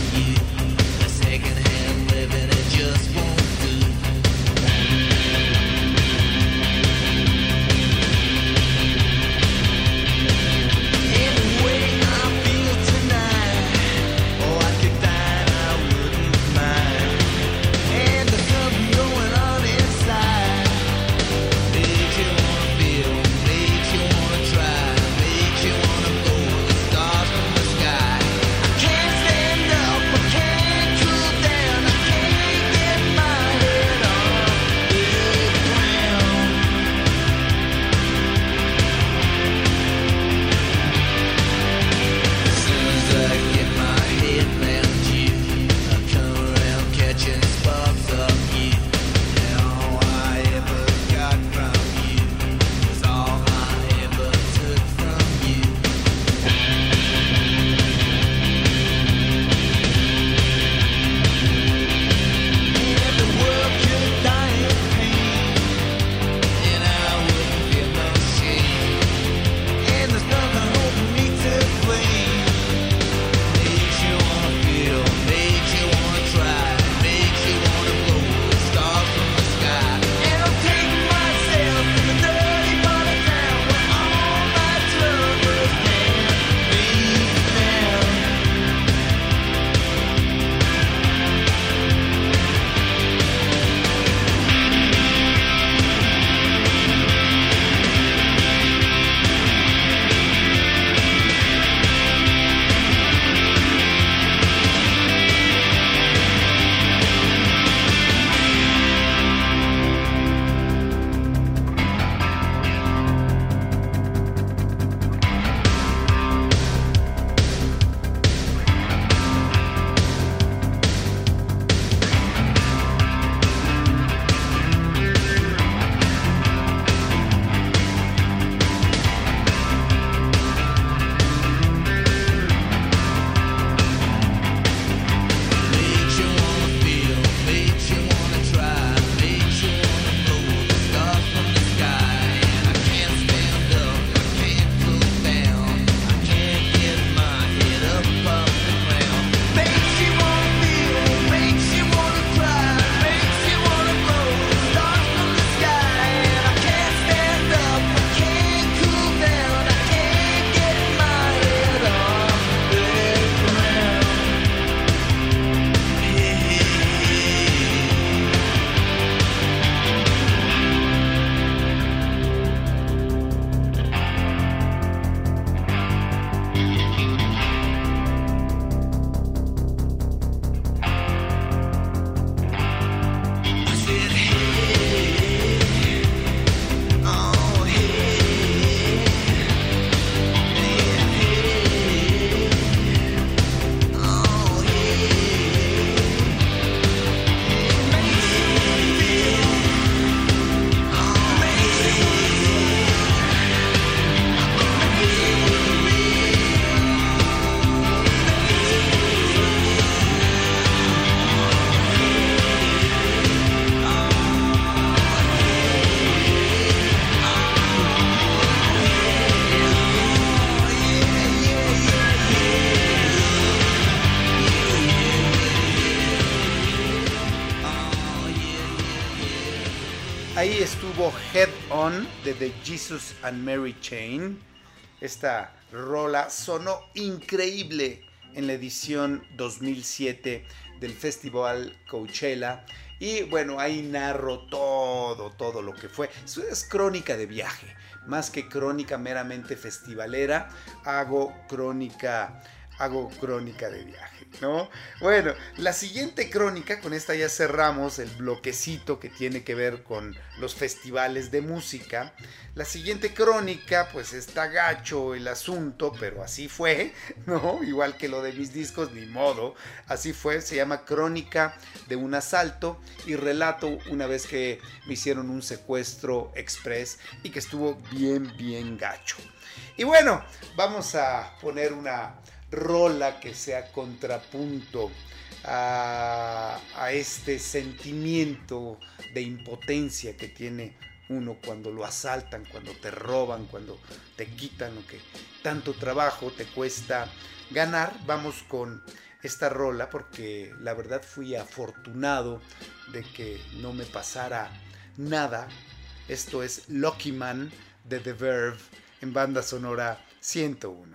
Speaker 5: Jesus and Mary Chain. Esta rola sonó increíble en la edición 2007 del Festival Coachella. Y bueno, ahí narro todo, todo lo que fue. Es crónica de viaje. Más que crónica meramente festivalera, hago crónica, hago crónica de viaje, ¿no? Bueno, la siguiente crónica, con esta ya cerramos el bloquecito que tiene que ver con los festivales de música. La siguiente crónica, pues está gacho el asunto, pero así fue, ¿no? Igual que lo de mis discos, ni modo. Así fue, se llama Crónica de un asalto y relato una vez que me hicieron un secuestro express y que estuvo bien, bien gacho. Y bueno, vamos a poner una rola que sea contrapunto a, este sentimiento de impotencia que tiene uno cuando lo asaltan, cuando te roban, cuando te quitan lo que tanto trabajo te cuesta ganar. Vamos con esta rola porque la verdad fui afortunado de que no me pasara nada. Esto es Lucky Man de The Verve en banda sonora 101.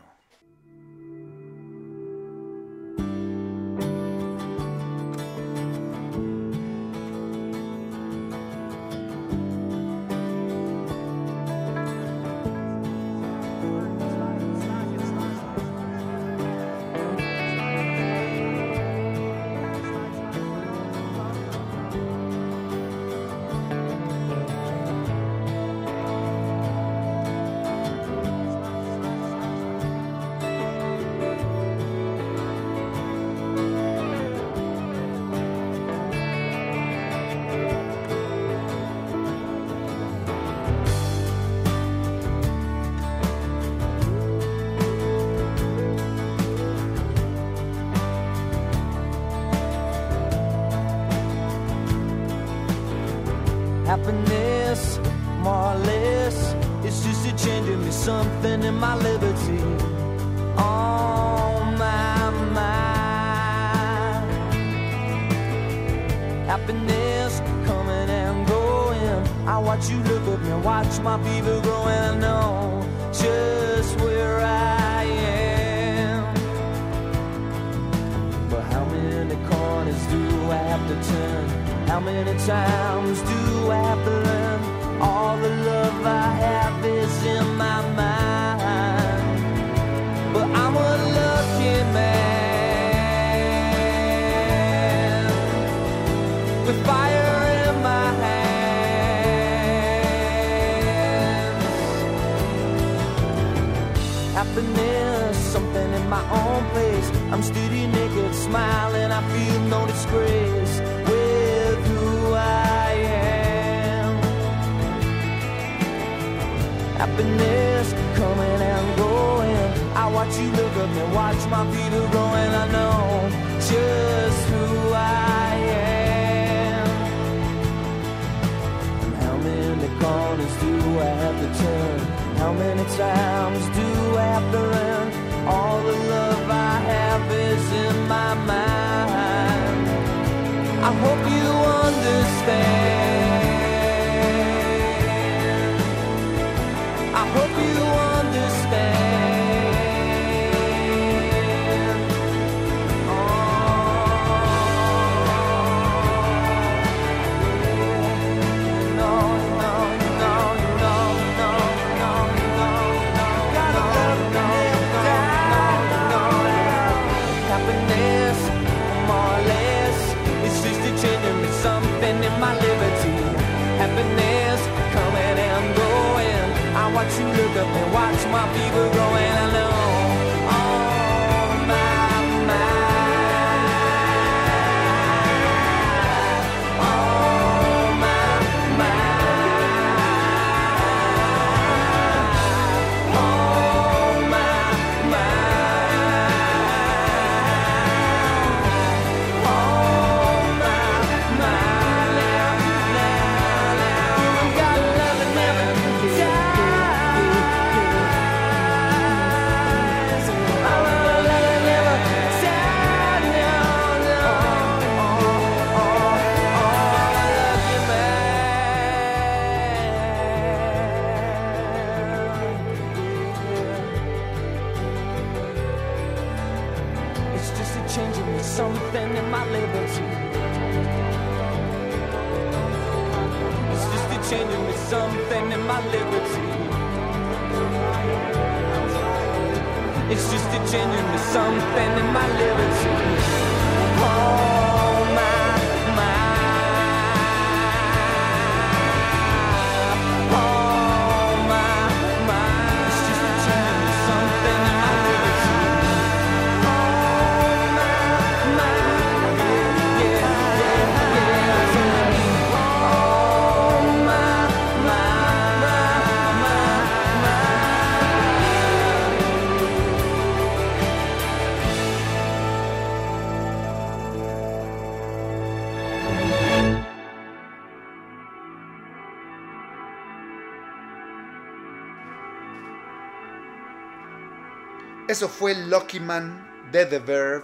Speaker 2: Eso fue Lucky Man de The Verve,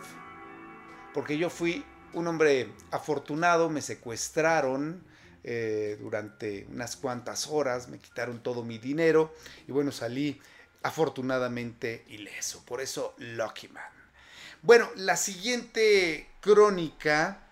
Speaker 2: porque yo fui un hombre afortunado, me secuestraron eh, durante unas cuantas horas, me quitaron todo mi dinero y bueno, salí afortunadamente ileso. Por eso Lucky Man. Bueno, la siguiente crónica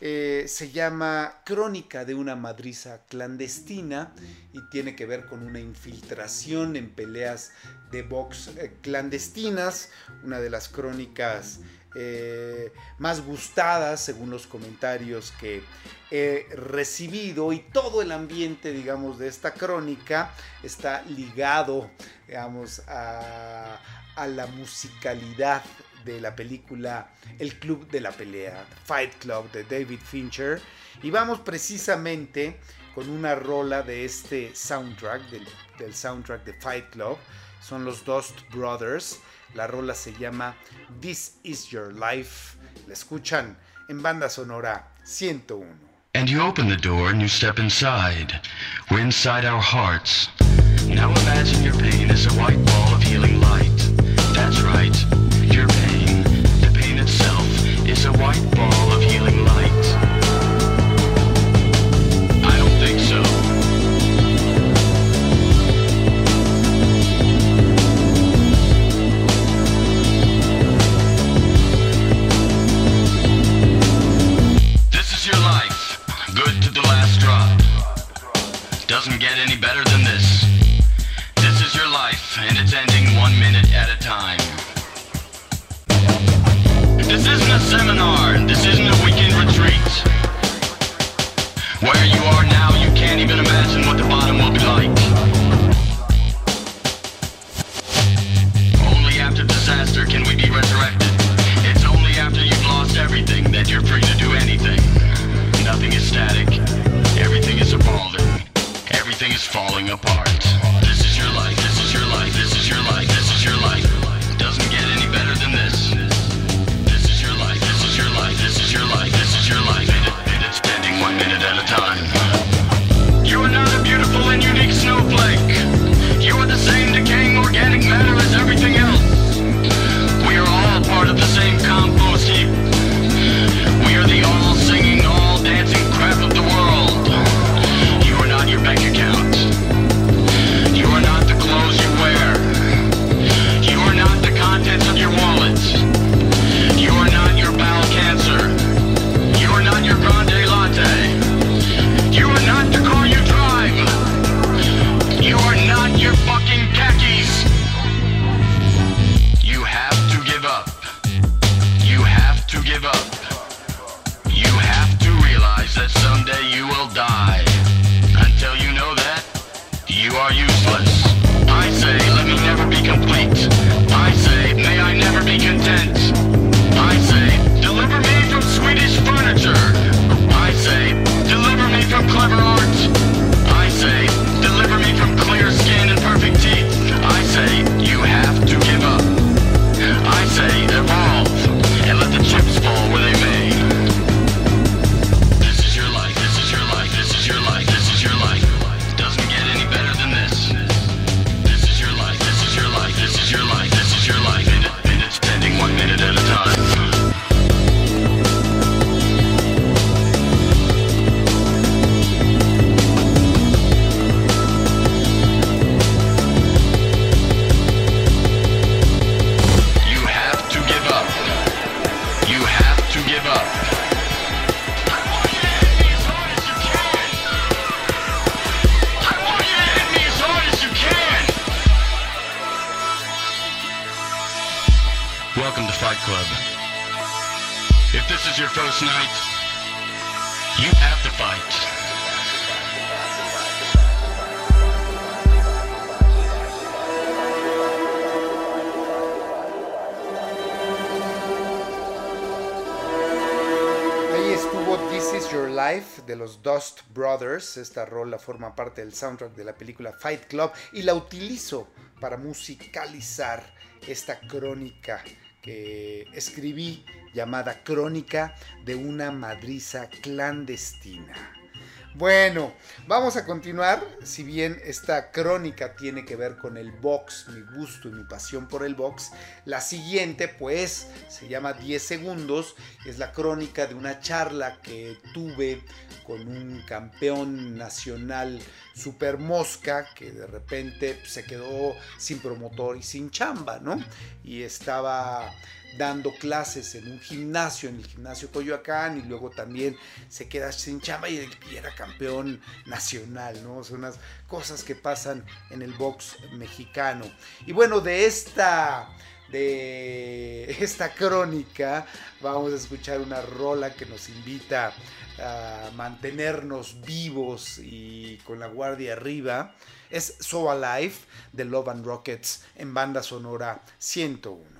Speaker 2: eh, se llama Crónica de una madriza clandestina y tiene que ver con una infiltración en peleas de box eh, clandestinas, una de las crónicas eh, más gustadas según los comentarios que he recibido y todo el ambiente, digamos, de esta crónica está ligado, digamos, a, a la musicalidad de la película El Club de la Pelea, Fight Club de David Fincher. Y vamos precisamente con una rola de este soundtrack, del soundtrack de Fight Club. Son los Dust Brothers. La rola se llama This Is Your Life. La escuchan en banda sonora 101.
Speaker 10: And you open the door and you step inside. We're inside our hearts. Now imagine your pain is a white ball of healing light. That's right, your pain, the pain itself, is a white ball of healing light. and it's ending one minute at a time. This isn't a seminar, this isn't a weekend retreat. Where you are now, you can't even imagine what the bottom will be like. Only after disaster
Speaker 11: can we be resurrected. It's only after you've lost everything that you're free to
Speaker 12: do anything. Nothing is static. Everything is evolving. Everything is falling apart. Esta rola forma parte del soundtrack de la película Fight Club y la utilizo para musicalizar esta crónica que escribí llamada Crónica de una madriza clandestina. Bueno, vamos a continuar. Si bien esta crónica tiene que ver con el box, mi gusto y mi pasión por el box, la siguiente pues se llama 10 segundos. Es la crónica de una charla que tuve con un campeón nacional super mosca que de repente se quedó sin promotor y sin chamba, ¿no? Y estaba dando clases en un gimnasio, en el gimnasio Coyoacán, y luego también se queda sin chamba y, y era campeón nacional, ¿no? Son unas cosas que pasan en el box mexicano. Y bueno, de esta de esta crónica vamos a escuchar una rola que nos invita a mantenernos vivos y con la guardia arriba. Es So Alive de Love and Rockets en banda sonora 101.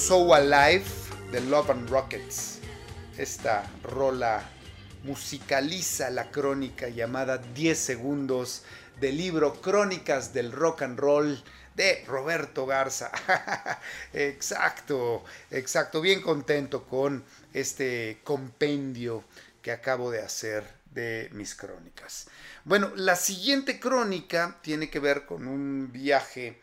Speaker 13: So Alive
Speaker 2: de Love and Rockets. Esta rola musicaliza la crónica llamada 10 segundos del libro Crónicas del Rock and Roll de Roberto Garza. exacto, exacto. Bien contento con este compendio que acabo de hacer de mis crónicas. Bueno, la siguiente crónica tiene que ver con un viaje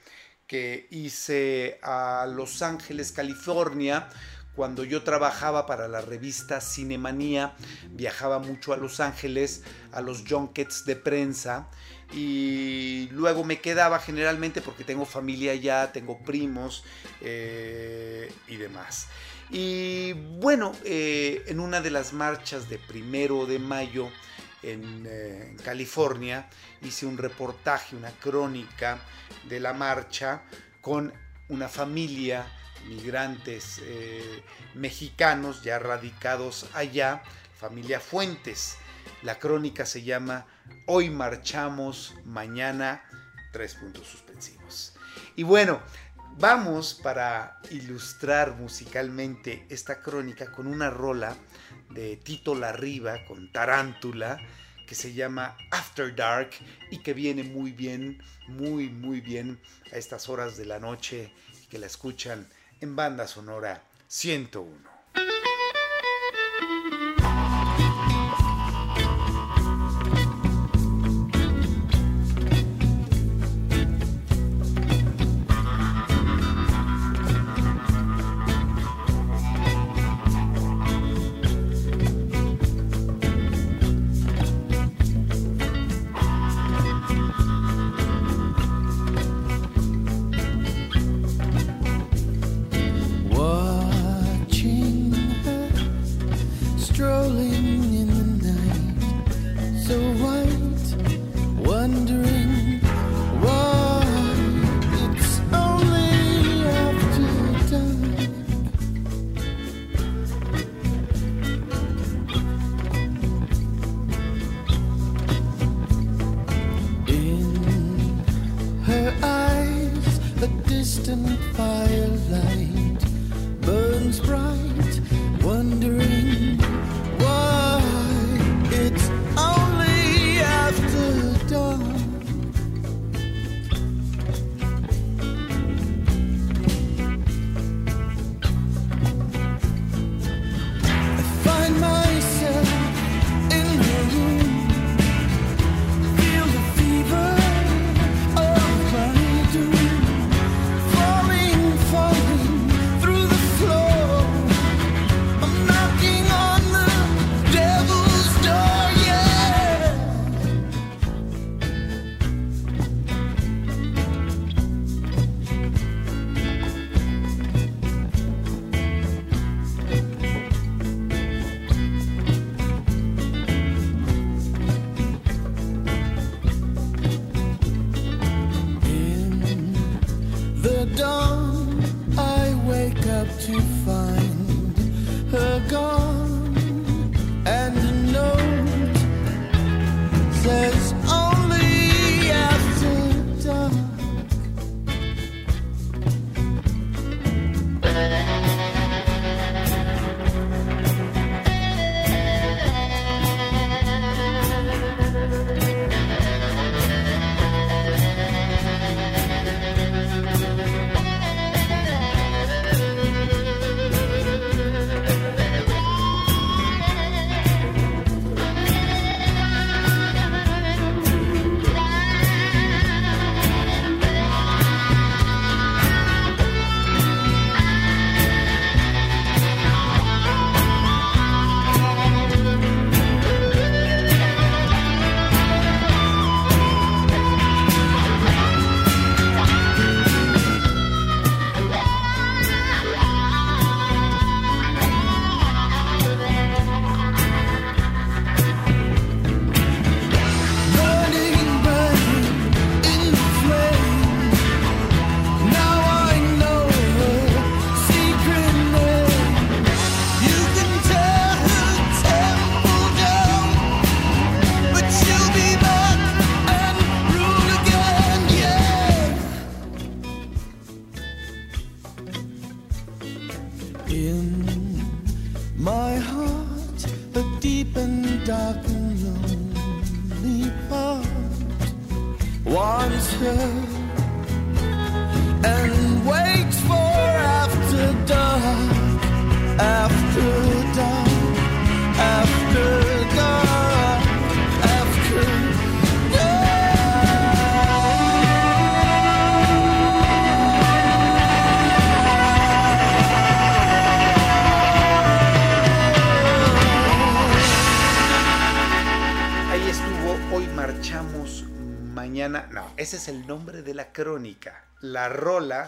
Speaker 2: que hice a Los Ángeles, California, cuando yo trabajaba para la revista Cinemanía, viajaba mucho a Los Ángeles, a los junkets de prensa, y luego me quedaba generalmente porque tengo familia allá, tengo primos eh, y demás. Y bueno, eh, en una de las marchas de primero de mayo en, eh, en California, hice un reportaje, una crónica de la marcha con una familia, migrantes eh, mexicanos ya radicados allá, familia Fuentes. La crónica se llama Hoy marchamos, mañana, tres puntos suspensivos. Y bueno, vamos para ilustrar musicalmente esta crónica con una rola de Tito Larriba con Tarántula que se llama After Dark y que viene muy bien, muy, muy bien a estas horas de la noche que la escuchan en banda sonora 101.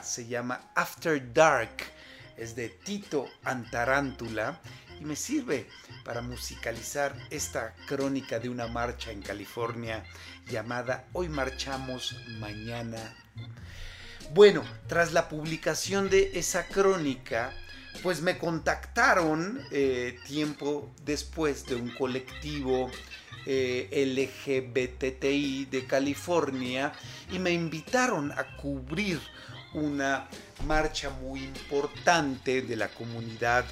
Speaker 2: se llama After Dark, es de Tito Antarántula y me sirve para musicalizar esta crónica de una marcha en California llamada Hoy marchamos, mañana. Bueno, tras la publicación de esa crónica, pues me contactaron eh, tiempo después de un colectivo eh, LGBTI de California y me invitaron a cubrir una marcha muy importante de la comunidad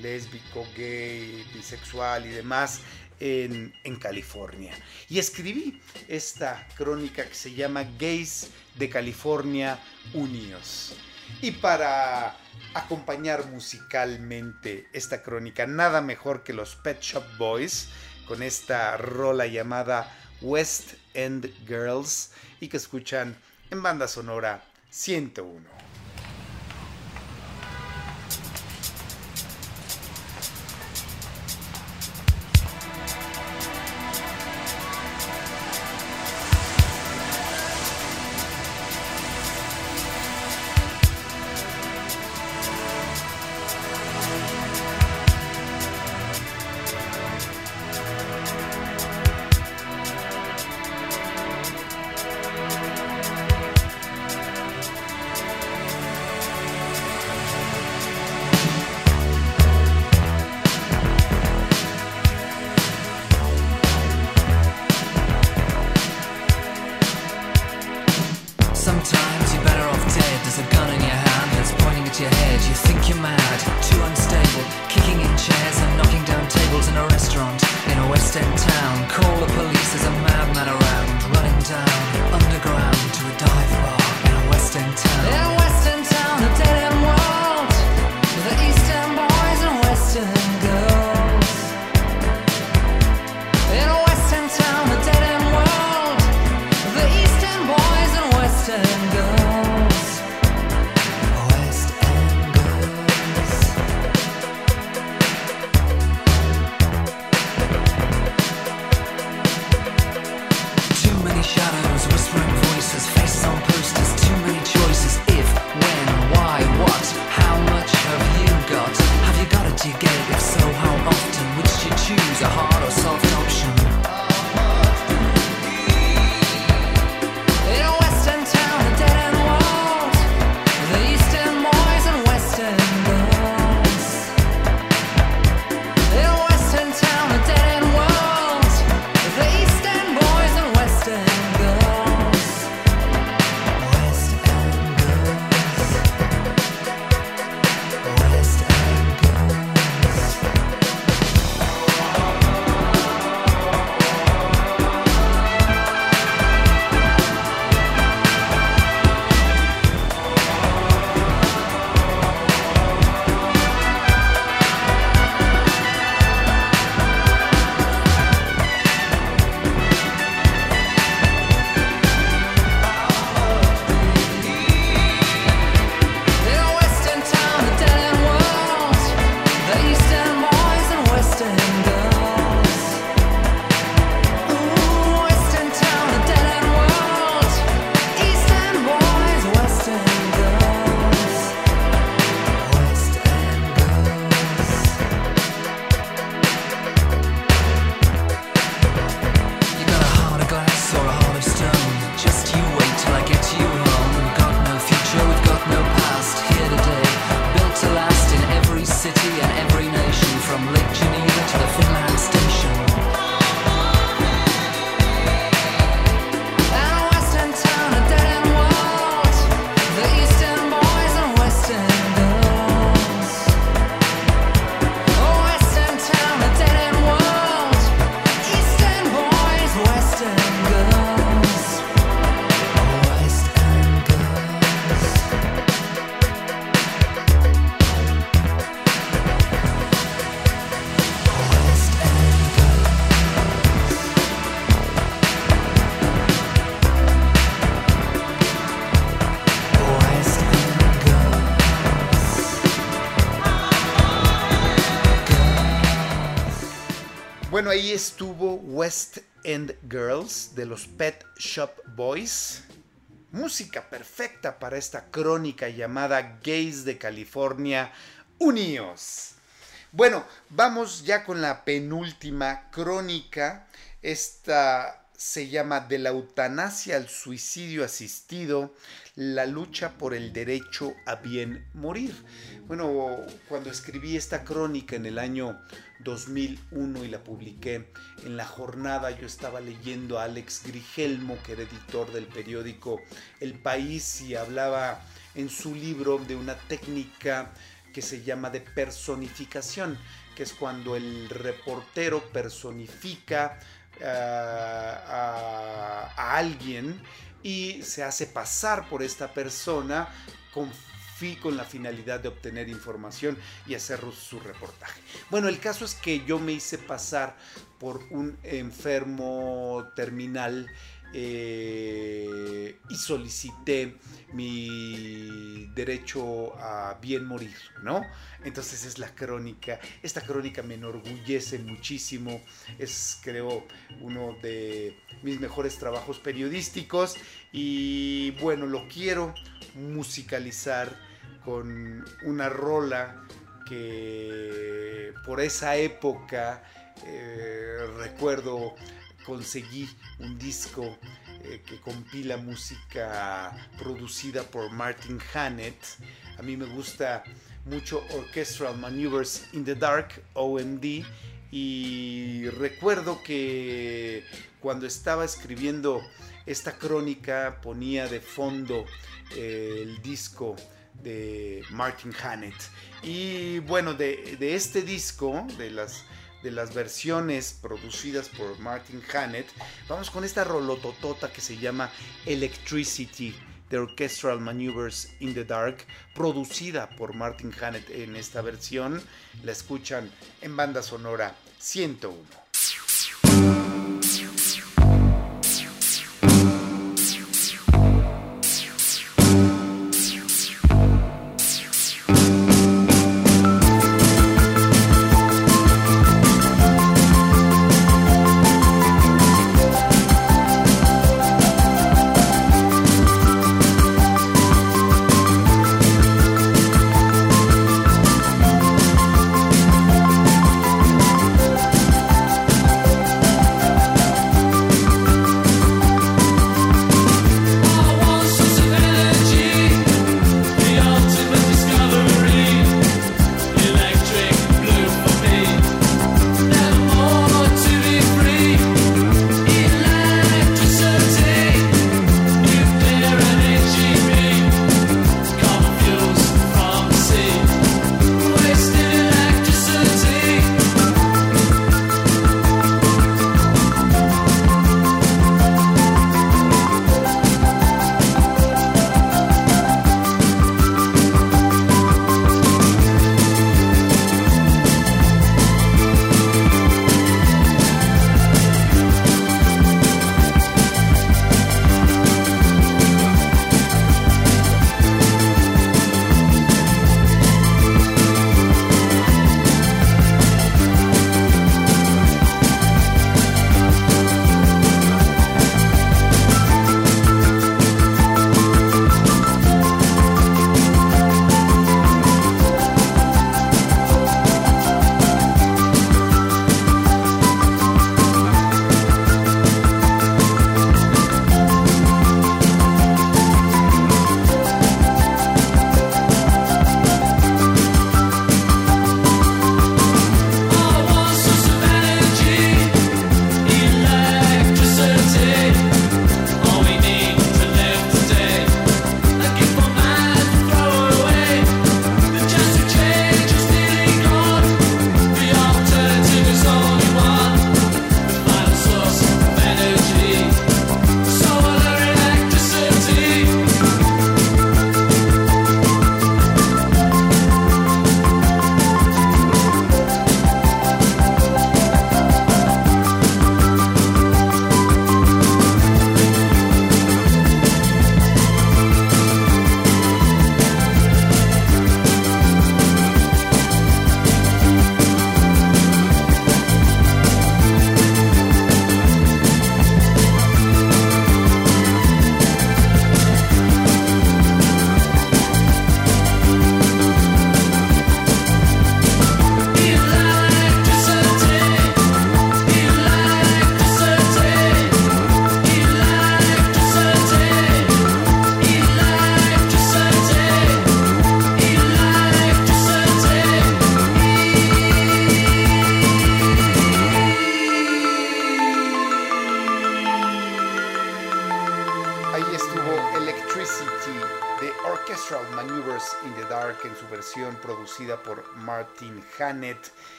Speaker 2: lésbico, gay, bisexual y demás en, California. Y escribí esta crónica que se llama Gays de California Unidos. Y para acompañar musicalmente esta crónica, nada mejor que los Pet Shop Boys con esta rola llamada West End Girls y que escuchan en banda sonora 101. Ahí estuvo West End Girls de los Pet Shop Boys. Música perfecta para esta crónica llamada Gays de California Unidos. Bueno, vamos ya con la penúltima crónica. Esta se llama De la eutanasia al suicidio asistido, la lucha por el derecho a bien morir. Bueno, cuando escribí esta crónica en el año 2001 y la publiqué en la jornada, yo estaba leyendo a Alex Grigelmo, que era editor del periódico El País, y hablaba en su libro de una técnica que se llama de personificación, que es cuando el reportero personifica uh, a, a, alguien y se hace pasar por esta persona con, con la finalidad de obtener información y hacer su reportaje. Bueno, el caso es que yo me hice pasar por un enfermo terminal eh, y solicité mi derecho a bien morir, ¿no? Entonces es la crónica, esta crónica me enorgullece muchísimo, es creo uno de mis mejores trabajos periodísticos y bueno, lo quiero musicalizar con una rola que por esa época eh, recuerdo conseguí un disco eh, que compila música producida por Martin Hannett. A mí me gusta mucho Orchestral Maneuvers in the Dark, OMD, y recuerdo que cuando estaba escribiendo esta crónica ponía de fondo eh, el disco de Martin Hannett. Y bueno, de, de este disco, de las de las versiones producidas por Martin Hannett, vamos con esta rolototota que se llama Electricity de Orchestral Maneuvers in the Dark, producida por Martin Hannett en esta versión. La escuchan en banda sonora 101.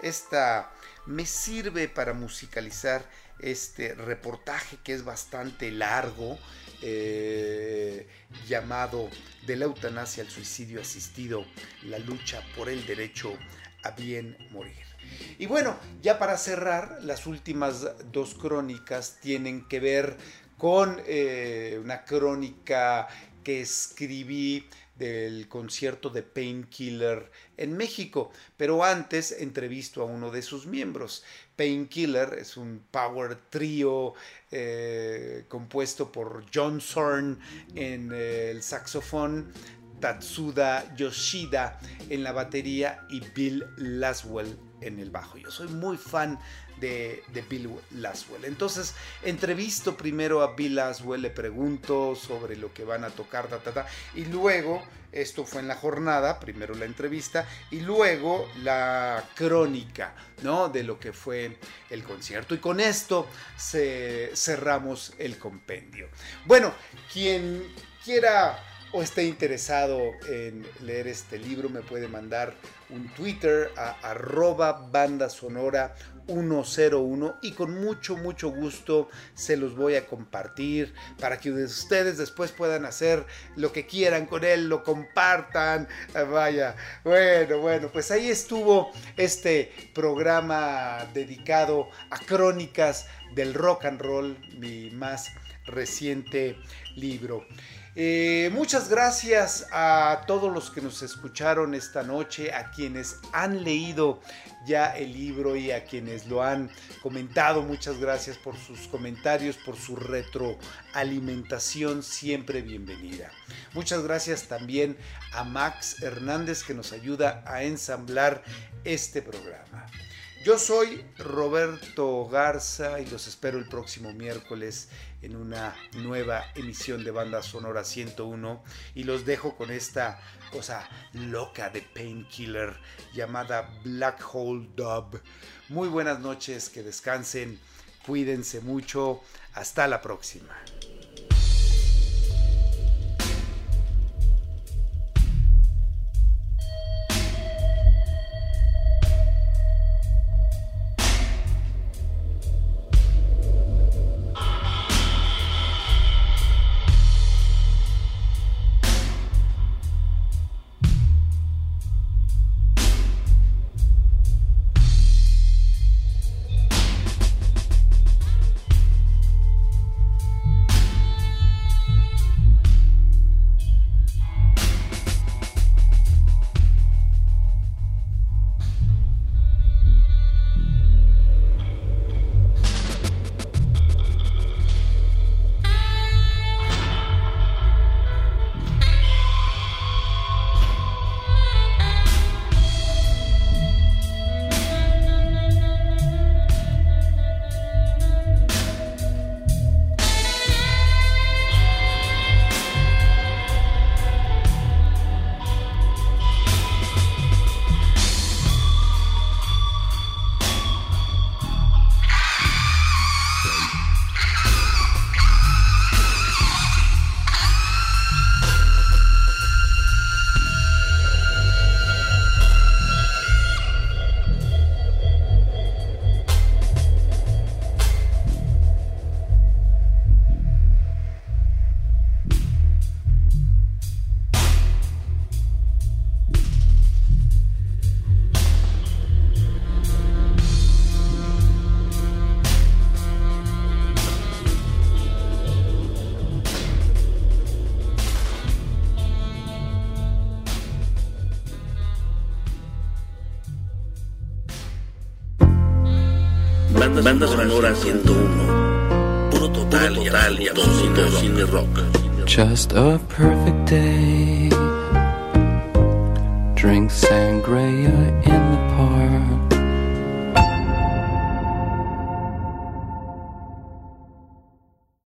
Speaker 2: Esta me sirve para musicalizar este reportaje que es bastante largo, eh, llamado De la eutanasia al suicidio asistido, la lucha por el derecho a bien morir. Y bueno, ya para cerrar, las últimas dos crónicas tienen que ver con eh, una crónica que escribí del concierto de Painkiller en México, pero antes entrevisto a uno de sus miembros. Painkiller es un power trio eh, compuesto por John Zorn en eh, el saxofón, Tatsuda Yoshida en la batería y Bill Laswell en el bajo. Yo soy muy fan de, de, Bill Laswell. Entonces, entrevisto primero a Bill Laswell, le pregunto sobre lo que van a tocar, ta, ta, ta, y luego, esto fue en la jornada, primero la entrevista y luego la crónica, ¿no? De lo que fue el concierto. Y con esto se, cerramos el compendio. Bueno, quien quiera o esté interesado en leer este libro, me puede mandar un Twitter a arroba banda sonora 101 y con mucho, mucho gusto se los voy a compartir para que ustedes después puedan hacer lo que quieran con él, lo compartan. Vaya, bueno, bueno, pues ahí estuvo este programa dedicado a crónicas del rock and roll, mi más reciente libro. Eh, muchas gracias a todos los que nos escucharon esta noche, a quienes han leído ya el libro y a quienes lo han comentado. Muchas gracias por sus comentarios, por su retroalimentación, siempre bienvenida. Muchas gracias también a Max Hernández que nos ayuda a ensamblar este programa. Yo soy Roberto Garza y los espero el próximo miércoles en una nueva emisión de Banda Sonora 101 y los dejo con esta cosa loca de Painkiller llamada Black Hole Dub. Muy buenas noches, que descansen, cuídense mucho, hasta la próxima.